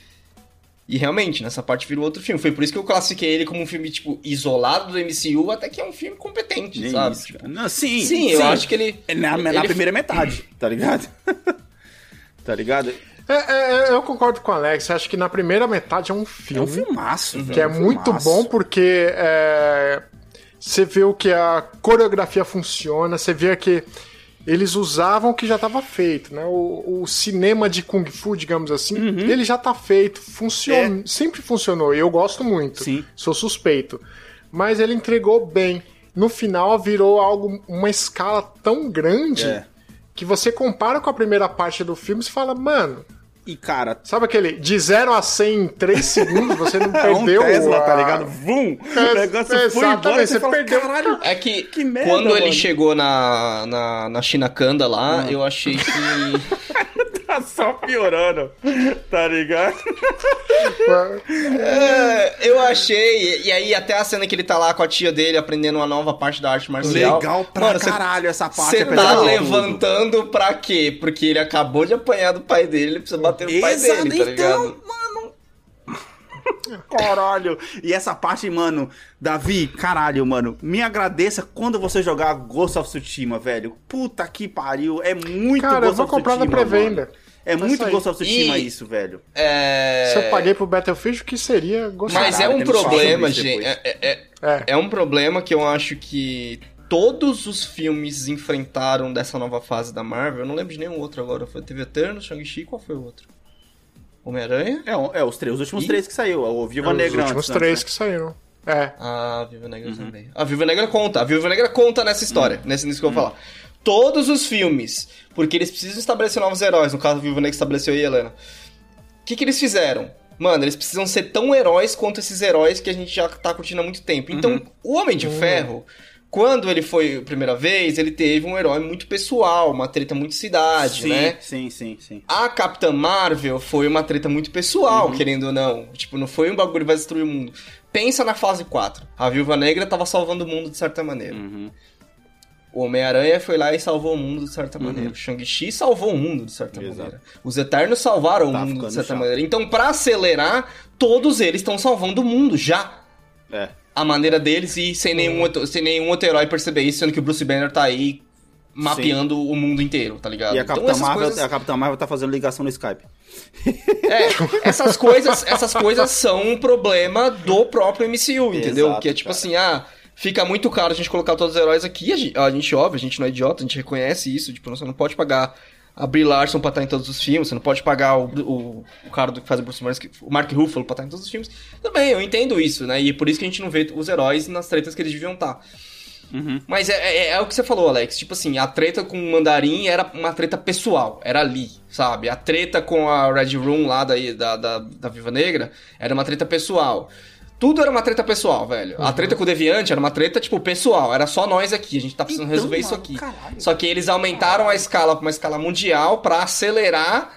E realmente, nessa parte virou outro filme. Foi por isso que eu classifiquei ele como um filme tipo isolado do MCU, até que é um filme competente, Nem sabe? isso, Tipo. Não, sim, sim, eu acho que ele É Na, na ele- primeira metade, tá ligado? tá ligado? É, é, eu concordo com o Alex. Acho que na primeira metade é um É um filme. filmaço, velho. que é um muito filmaço. bom porque é, você vê o que a coreografia funciona, você vê que eles usavam o que já estava feito, né? O, o cinema de Kung Fu, digamos assim, Uhum. ele já tá feito, funciona, sempre funcionou, e eu gosto muito, É. Sim. sou suspeito. Mas ele entregou bem. No final virou algo, uma escala tão grande É. que você compara com a primeira parte do filme e fala, mano, E, cara, sabe aquele de 0 a 100 em 3 segundos, você não é um perdeu Tesla, a- tá ligado? Vum! É, o negócio é, foi embora, você você fala, perdeu. caralho, É que, Que merda, quando ele mano. chegou na, na, na China Kanda lá, eu achei que. tá só piorando, tá ligado? É, eu achei. E aí, até a cena que ele tá lá com a tia dele aprendendo uma nova parte da arte marcial. Legal pra Mano, cê- caralho essa parte. Você tá de tudo. levantando pra quê? Porque ele acabou de apanhar do pai dele, ele precisa bater no pai Exato, dele, tá ligado? então, mano. Caralho. E essa parte, mano, Davi, caralho, mano. Me agradeça quando você jogar Ghost of Tsushima, velho. Puta que pariu. É muito Cara, eu Ghost vou of comprar na Tsushima, pré-venda. É Vai muito sair. Ghost of Tsushima E- isso, velho. É... Se eu paguei pro Battlefield, o que seria gostoso. Mas é um problema, gente. depois. É, é- É. é um problema que eu acho que todos os filmes enfrentaram dessa nova fase da Marvel. Eu não lembro de nenhum outro agora. Foi teve Eternos, Shang-Chi, qual foi o outro? Homem-Aranha? É, é os, três, os últimos E- três que saiu. O Viva Os Negra últimos antes, três né? que saíram. É. A Viúva Negra Uhum. também. A Viúva Negra conta. A Viúva Negra conta nessa história. Nesse, nisso que eu vou falar. Todos os filmes. Porque eles precisam estabelecer novos heróis. No caso, a Viúva Negra estabeleceu aí, Helena. O que, que eles fizeram? Mano, eles precisam ser tão heróis quanto esses heróis que a gente já tá curtindo há muito tempo. Então, Uhum. o Homem de Ferro, quando ele foi a primeira vez, ele teve um herói muito pessoal, uma treta muito cidade, sim, né? Sim, sim, sim. A Capitã Marvel foi uma treta muito pessoal, Uhum. querendo ou não. Tipo, não foi um bagulho que vai destruir o mundo. Pensa na fase 4. A Viúva Negra tava salvando o mundo de certa maneira. Uhum. O Homem-Aranha foi lá e salvou o mundo de certa maneira. O Shang-Chi salvou o mundo de certa Exato. maneira. Os Eternos salvaram Tá o mundo de certa chato. maneira. Então, pra acelerar, todos eles estão salvando o mundo já. É. A maneira deles e sem nenhum, outro, sem nenhum outro herói perceber isso, sendo que o Bruce Banner tá aí mapeando o mundo inteiro, tá ligado? E a Então, Capitã, essas Marvel, coisas- a Capitã Marvel tá fazendo ligação no Skype. É, essas coisas, essas coisas são um problema do próprio MCU, entendeu? Exato, que é tipo cara. assim, ah, fica muito caro a gente colocar todos os heróis aqui, a gente, a gente, óbvio, a gente não é idiota, a gente reconhece isso, tipo, você não pode pagar a Brie Larson pra estar em todos os filmes, você não pode pagar o, o, o cara do que faz o Bruce Banner, o Mark Ruffalo pra estar em todos os filmes. Também, eu entendo isso, né? E é por isso que a gente não vê os heróis nas tretas que eles deviam estar. Uhum. Mas é, é, é o que você falou, Alex. Tipo assim, a treta com o Mandarim era uma treta pessoal, era ali, sabe? A treta com a Red Room lá da, da, da, da Viva Negra era uma treta pessoal. Tudo era uma treta pessoal, velho. A treta com o Deviante era uma treta, tipo, pessoal. Era só nós aqui. A gente tá precisando Então, resolver isso mano, aqui. caralho. Só que eles aumentaram a escala pra uma escala mundial pra acelerar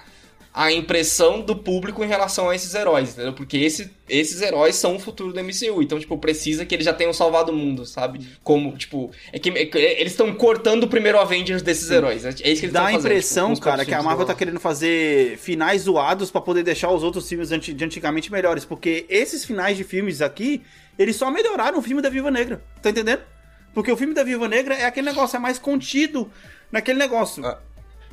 a impressão do público em relação a esses heróis, entendeu? Porque esse, esses heróis são o futuro do MCU. Então, tipo, precisa que eles já tenham salvado o mundo, sabe? Como, tipo, é que, é que eles estão cortando o primeiro Avengers desses heróis. É isso que eles Dá a fazendo. impressão, tipo, cara, que a Marvel tá querendo fazer finais zoados pra poder deixar os outros filmes de antigamente melhores. Porque esses finais de filmes aqui, eles só melhoraram o filme da Viva Negra. Tá entendendo? Porque o filme da Viva Negra é aquele negócio, é mais contido naquele negócio. Ah.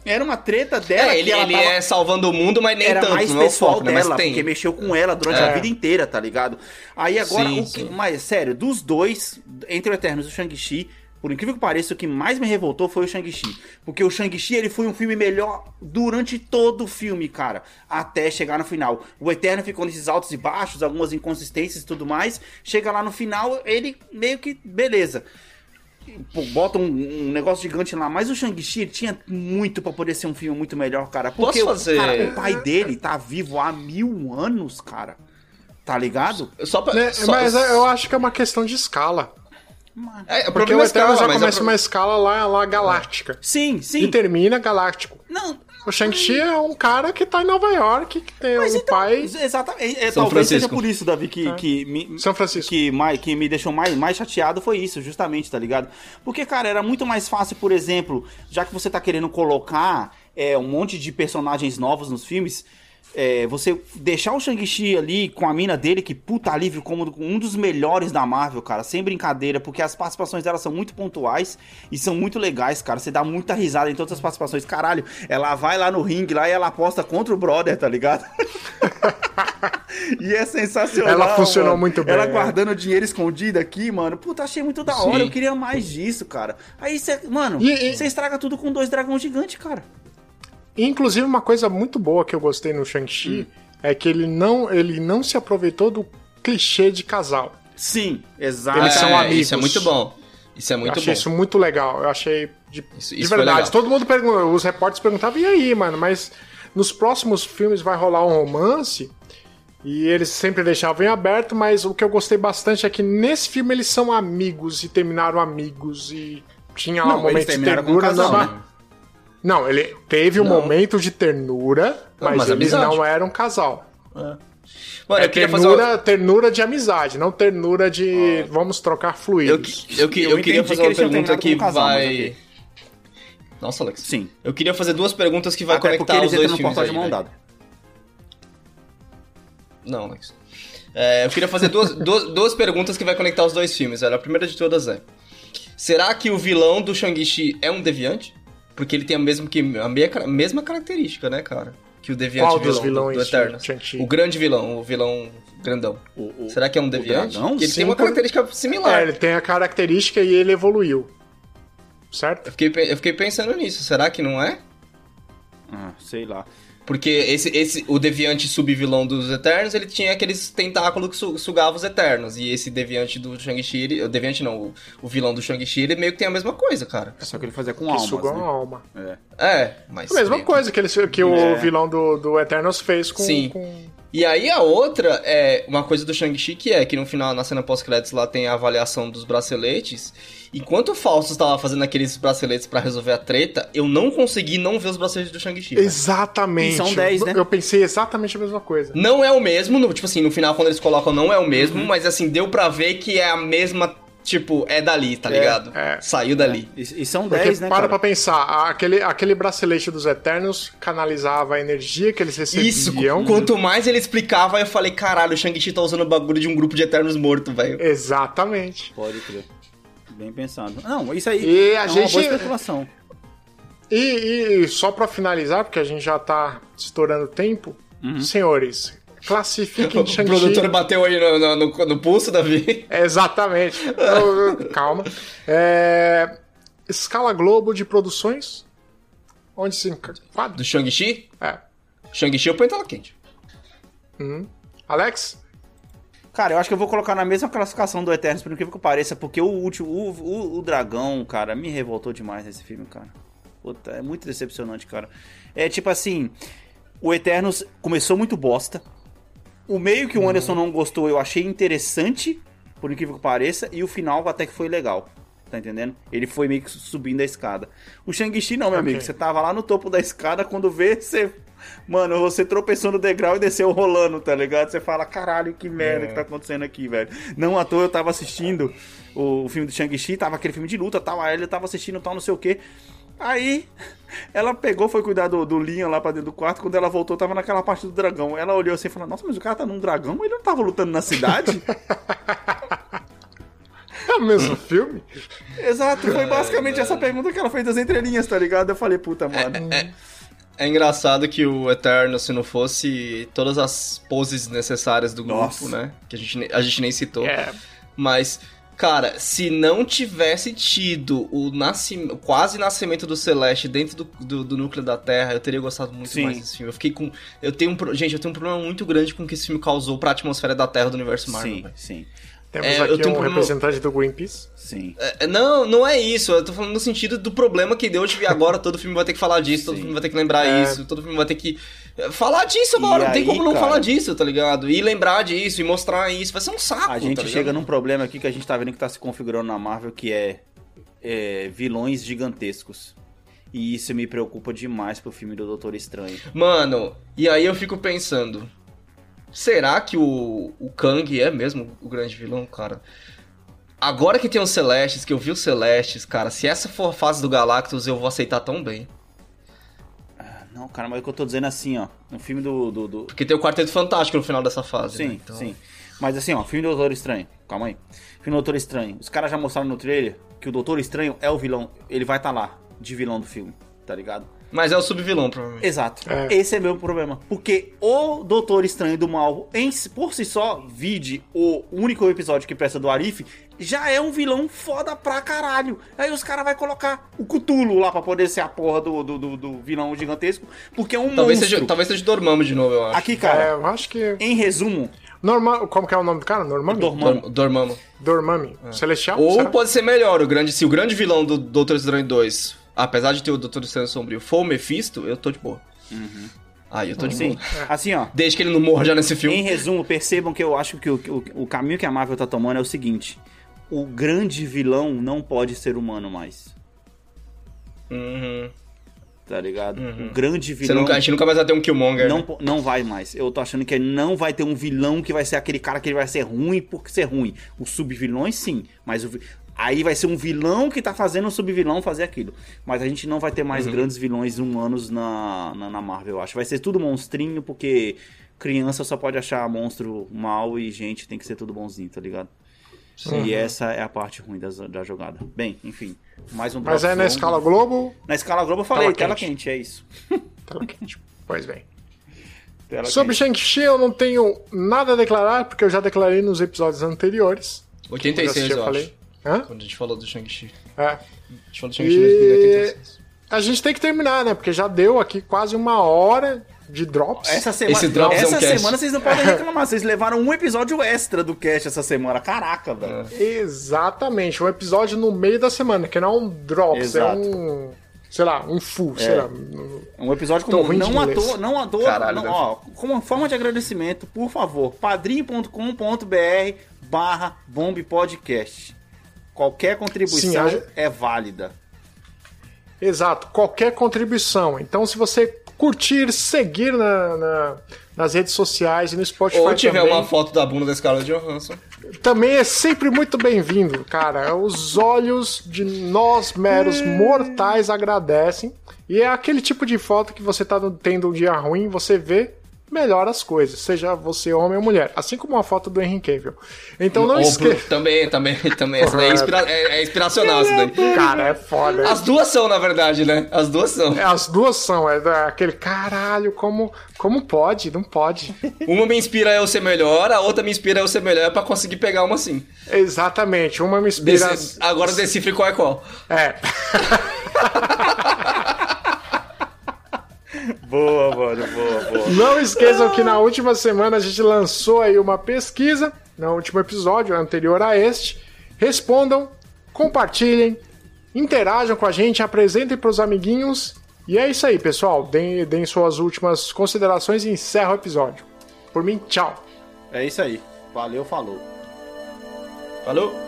Era uma treta dela É, ele, ele tava... é salvando o mundo, mas nem era tanto, mais é pessoal foco, né? Dela, tem. porque mexeu com ela durante É. a vida inteira, tá ligado? Aí agora, Sim, o que, mas sério, dos dois, entre o Eternos e o Shang-Chi, por incrível que pareça, o que mais me revoltou foi o Shang-Chi. Porque o Shang-Chi, ele foi um filme melhor durante todo o filme, cara. Até chegar no final. O Eterno ficou nesses altos e baixos, algumas inconsistências e tudo mais. Chega lá no final, ele meio que, beleza. Bota um, um negócio gigante lá, mas o Shang-Chi tinha muito pra poder ser um filme muito melhor, cara. Porque Posso o- fazer- cara, o pai dele tá vivo há mil anos, cara. Tá ligado? Só pra, Né, só- mas eu acho que é uma questão de escala. É, o Porque o é Eterno já mas começa é o uma escala lá, lá galáctica. Sim, E sim. termina galáctico. Não, O Shang-Chi é um cara que tá em Nova York, que tem mas um então, pai. exatamente. É, São talvez seja Francisco. por isso, Davi, que, que, me, São Francisco. que, mais, que me deixou mais, mais chateado foi isso, justamente, tá ligado? Porque, cara, era muito mais fácil, por exemplo, já que você tá querendo colocar é, um monte de personagens novos nos filmes, é, você deixar o Shang-Chi ali com a mina dele, que puta alívio, como um dos melhores da Marvel, cara, sem brincadeira, porque as participações dela são muito pontuais e são muito legais, cara. Você dá muita risada em todas as participações. Caralho, ela vai lá no ringue lá e ela aposta contra o brother, tá ligado? e é sensacional. Ela funcionou mano. muito bem, Ela é. guardando dinheiro escondido aqui, mano. Puta, achei muito da hora. Sim. Eu queria mais disso, cara. Aí você, mano, você estraga tudo com dois dragões gigantes, cara. Inclusive, uma coisa muito boa que eu gostei no Shang-Chi é que ele não, ele não se aproveitou do clichê de casal. Sim, exato. Eles são É, amigos. Isso é muito bom. Isso é eu muito achei bom. isso muito legal. Eu achei de, Isso- de isso verdade. Todo mundo pergunta, os repórteres perguntavam, e aí, mano, mas nos próximos filmes vai rolar um romance? E eles sempre deixavam em aberto, mas o que eu gostei bastante é que nesse filme eles são amigos e terminaram amigos e tinha lá Não, um momento de ternura. casal, não, né? Não, ele teve um Não. momento de ternura, Não, mas, mas eles amizade. não eram casal. Mano, É eu queria fazer ternura, uma... ternura de amizade, não ternura de vamos trocar Eu, fluidos. eu, que- Eu eu queria fazer que uma pergunta que um casal, vai... Nossa, Alex. Sim. Eu queria fazer duas perguntas que vai Até porque conectar eles os dois no filmes portal de mão velho. dada. Não, Alex. É, eu queria fazer duas, duas, duas perguntas que vai conectar os dois filmes, velho. A primeira de todas é... Será que o vilão do Shang-Chi é um deviante? Porque ele tem a mesma, que, a meia- mesma característica, né, cara? Que o deviante Qual vilão do- vilões do, de Eternos. O grande vilão, o vilão grandão. O- o- Será que é um deviante? Porque ele Sim, tem uma por- característica similar. É, ele tem a característica e ele evoluiu. Certo? Eu, fiquei, eu fiquei pensando nisso. Será que não é? Ah, sei lá. Porque esse, esse, o deviante subvilão dos Eternos, ele tinha aqueles tentáculos que su- sugavam os Eternos. E esse deviante do Shang-Chi, o deviante não, o, o vilão do Shang-Chi, ele meio que tem a mesma coisa, cara. Só que ele fazia com Que almas, sugou a né? alma. É. É, mas... A mesma meio- coisa que, ele, que o É. vilão do, do Eternos fez com. Sim. com- E aí a outra é uma coisa do Shang-Chi, que é que no final, na cena pós-créditos, lá tem a avaliação dos braceletes. Enquanto o Fausto estava fazendo aqueles braceletes pra resolver a treta, eu não consegui não ver os braceletes do Shang-Chi. Exatamente. E são 10, né? Eu pensei exatamente a mesma coisa. Não é o mesmo, no- tipo assim, no final quando eles colocam não é o mesmo, mas assim, deu pra ver que é a mesma, tipo, é dali, tá ligado? é. Saiu dali. E, e são Porque 10, né, para cara? pra pensar, aquele, aquele bracelete dos Eternos canalizava a energia que eles Isso, recebiam. quanto mais ele explicava, eu falei, caralho, o Shang-Chi tá usando o bagulho de um grupo de Eternos morto, velho. Exatamente. Pode crer. Bem pensado. Não, isso aí E a é uma gente- boa especulação. E, e só pra finalizar, porque a gente já tá estourando tempo, senhores, classifiquem O Shang-Chi. produtor bateu aí no, no, no- no pulso, Davi. Exatamente. Eu- eu- calma. É, escala Globo de produções. Onde se enquadra? Do Shang-Chi? É. Shang-Chi eu ponho em tela quente. Alex? Cara, eu acho que eu vou colocar na mesma classificação do Eternos, por incrível que pareça, porque o último, o, o, o dragão, cara, me revoltou demais nesse filme, cara. Puta, é muito decepcionante, cara. É tipo assim, o Eternos começou muito bosta. O meio que o Anderson não gostou eu achei interessante, por incrível que pareça, e o final até que foi legal. Tá entendendo? Ele foi meio que subindo a escada. O Shang-Chi não, meu Ok. amigo. Você tava lá no topo da escada, quando vê, você. Mano, você tropeçou no degrau e desceu rolando, tá ligado? Você fala, caralho, que merda É. que tá acontecendo aqui, velho. Não à toa eu tava assistindo o, o filme do Shang-Chi, tava aquele filme de luta tal, aí ele tava assistindo tal, não sei o que. Aí ela pegou, foi cuidar do, do Liam lá pra dentro do quarto. Quando ela voltou, tava naquela parte do dragão. Ela olhou assim e falou: Nossa, mas o cara tá num dragão? Ele não tava lutando na cidade? É o mesmo filme? Exato, foi basicamente essa pergunta que ela fez das entrelinhas, tá ligado? Eu falei, puta, mano. É engraçado que o Eterno, se não fosse todas as poses necessárias do grupo, Nossa. né? Que a gente, a gente nem citou. É. Mas, cara, se não tivesse tido o nascim- quase nascimento do Celeste dentro do, do, do núcleo da Terra, eu teria gostado muito Sim. mais desse filme. Eu fiquei com. Eu tenho um. Gente, eu tenho um problema muito grande com o que esse filme causou pra atmosfera da Terra do universo Marvel. sim, velho. sim, Temos É, eu aqui tenho um um problema- representante do Greenpeace. sim. É, não, não é isso. Eu tô falando no sentido do problema que deu de agora todo filme vai ter que falar disso, todo Sim. filme vai ter que lembrar É. isso, todo filme vai ter que falar disso agora, E não tem como não cara? falar disso, tá ligado? E lembrar disso, e mostrar isso, vai ser um saco, A gente tá chega num problema aqui que a gente tá vendo que tá se configurando na Marvel, que é, é, vilões gigantescos. E isso me preocupa demais pro filme do Doutor Estranho. Mano, e aí eu fico pensando, será que o, o Kang é mesmo o grande vilão, cara? Agora que tem os Celestes, que eu vi os Celestes, cara, se essa for a fase do Galactus, eu vou aceitar tão bem. Ah, Não, cara, mas o que eu tô dizendo é assim, ó. No filme do. do, do- Porque tem o Quarteto Fantástico no final dessa fase, Sim, né? Então- sim. Mas assim, ó, filme do Doutor Estranho. Calma aí. Filme do Doutor Estranho. Os caras já mostraram no trailer que o Doutor Estranho é o vilão. Ele vai estar lá, de vilão do filme, tá ligado? Mas é o subvilão, provavelmente. Exato. É. Esse é meu problema. Porque o Doutor Estranho do Mal, em, por si só, vide o único episódio que presta do Arif, já é um vilão foda pra caralho. Aí os caras vão colocar o Cutulo lá pra poder ser a porra do, do, do- do vilão gigantesco, porque é um Talvez monstro. seja, talvez seja Dormammu de novo, eu acho. Aqui, É, cara, eu acho que. em resumo, Norma... Como que é o nome do cara? Normami? Dormammu. Dor- Dormammu. Dormami. Celestial? Ou será? pode ser melhor, o grande, se o grande vilão do Doutor Estranho 2, apesar de ter o Doutor Estranho Sombrio, for o Mephisto, eu tô de boa. Aí eu tô de Sim. boa. Assim, ó. Desde que ele não morra já nesse filme. Em resumo, percebam que eu acho que o, o, o caminho que a Marvel tá tomando é o seguinte: o grande vilão não pode ser humano mais. Uhum. Tá ligado? O grande Você vilão. nunca, a gente nunca mais vai ter um Killmonger. Não, né? não vai mais. Eu tô achando que não vai ter um vilão que vai ser aquele cara que ele vai ser ruim por ser ruim. Os subvilões, sim. Mas o aí vai ser um vilão que tá fazendo um subvilão fazer aquilo. Mas a gente não vai ter Uhum. mais grandes vilões humanos na, na, na Marvel, eu acho. Vai ser tudo monstrinho, porque criança só pode achar monstro mal e gente tem que ser tudo bonzinho, tá ligado? E essa é a parte ruim da, da jogada. Bem, enfim. Mais um Mas é na longo. escala Globo. Na escala Globo eu falei, Tela tela quente. quente, é isso. Tela quente. Pois bem. Tela Sobre. Shang-Chi eu não tenho nada a declarar, porque eu já declarei nos episódios anteriores. Quando eu 86, assisti, eu, eu falei. Hã? Quando a gente falou do Shang-Chi. É. A gente falou do Shang-Chi em E 86. a gente tem que terminar, né? Porque já deu aqui quase uma hora de drops. Essa semana, Esse Drops é um essa cast. semana vocês não podem reclamar. Vocês levaram um episódio extra do cast essa semana. Caraca, velho. Exatamente, um episódio no meio da semana, que não é um drops, Exato. é um. Sei lá, um full, sei lá. É um episódio com não toa, não à toa, Caralho, não, ó, como forma de agradecimento, por favor, padrim.com.br barra Bombe Podcast. Qualquer contribuição Sim, é válida. Exato, qualquer contribuição. Então, se você curtir, seguir na, na- nas redes sociais e no Spotify Ou tiver também, uma foto da bunda da Scarlett Johansson. também é sempre muito bem-vindo, cara. Os olhos de nós meros mortais agradecem. E é aquele tipo de foto que você tá tendo um dia ruim, você vê, melhora as coisas, seja você homem ou mulher. Assim como uma foto do Henry Cavill. Então não esqueça. Também, também, também. Essa daí é, inspira- é- é inspiracional, essa daí. Cara, é foda. As duas são, na verdade, né? As duas são. É, As duas são, é aquele caralho, como, como pode? Não pode. Uma me inspira a eu ser melhor, a outra me inspira a eu ser melhor pra conseguir pegar uma assim. Exatamente, uma me inspira. Desse- agora decifre qual é qual. É. Boa, mano, boa, boa. Não esqueçam que na última semana a gente lançou aí uma pesquisa, no último episódio anterior a este. Respondam, compartilhem, interajam com a gente, apresentem para os amiguinhos. E é isso aí, pessoal. Deem, deem suas últimas considerações e encerra o episódio. Por mim, tchau. É isso aí. Valeu, falou. Falou?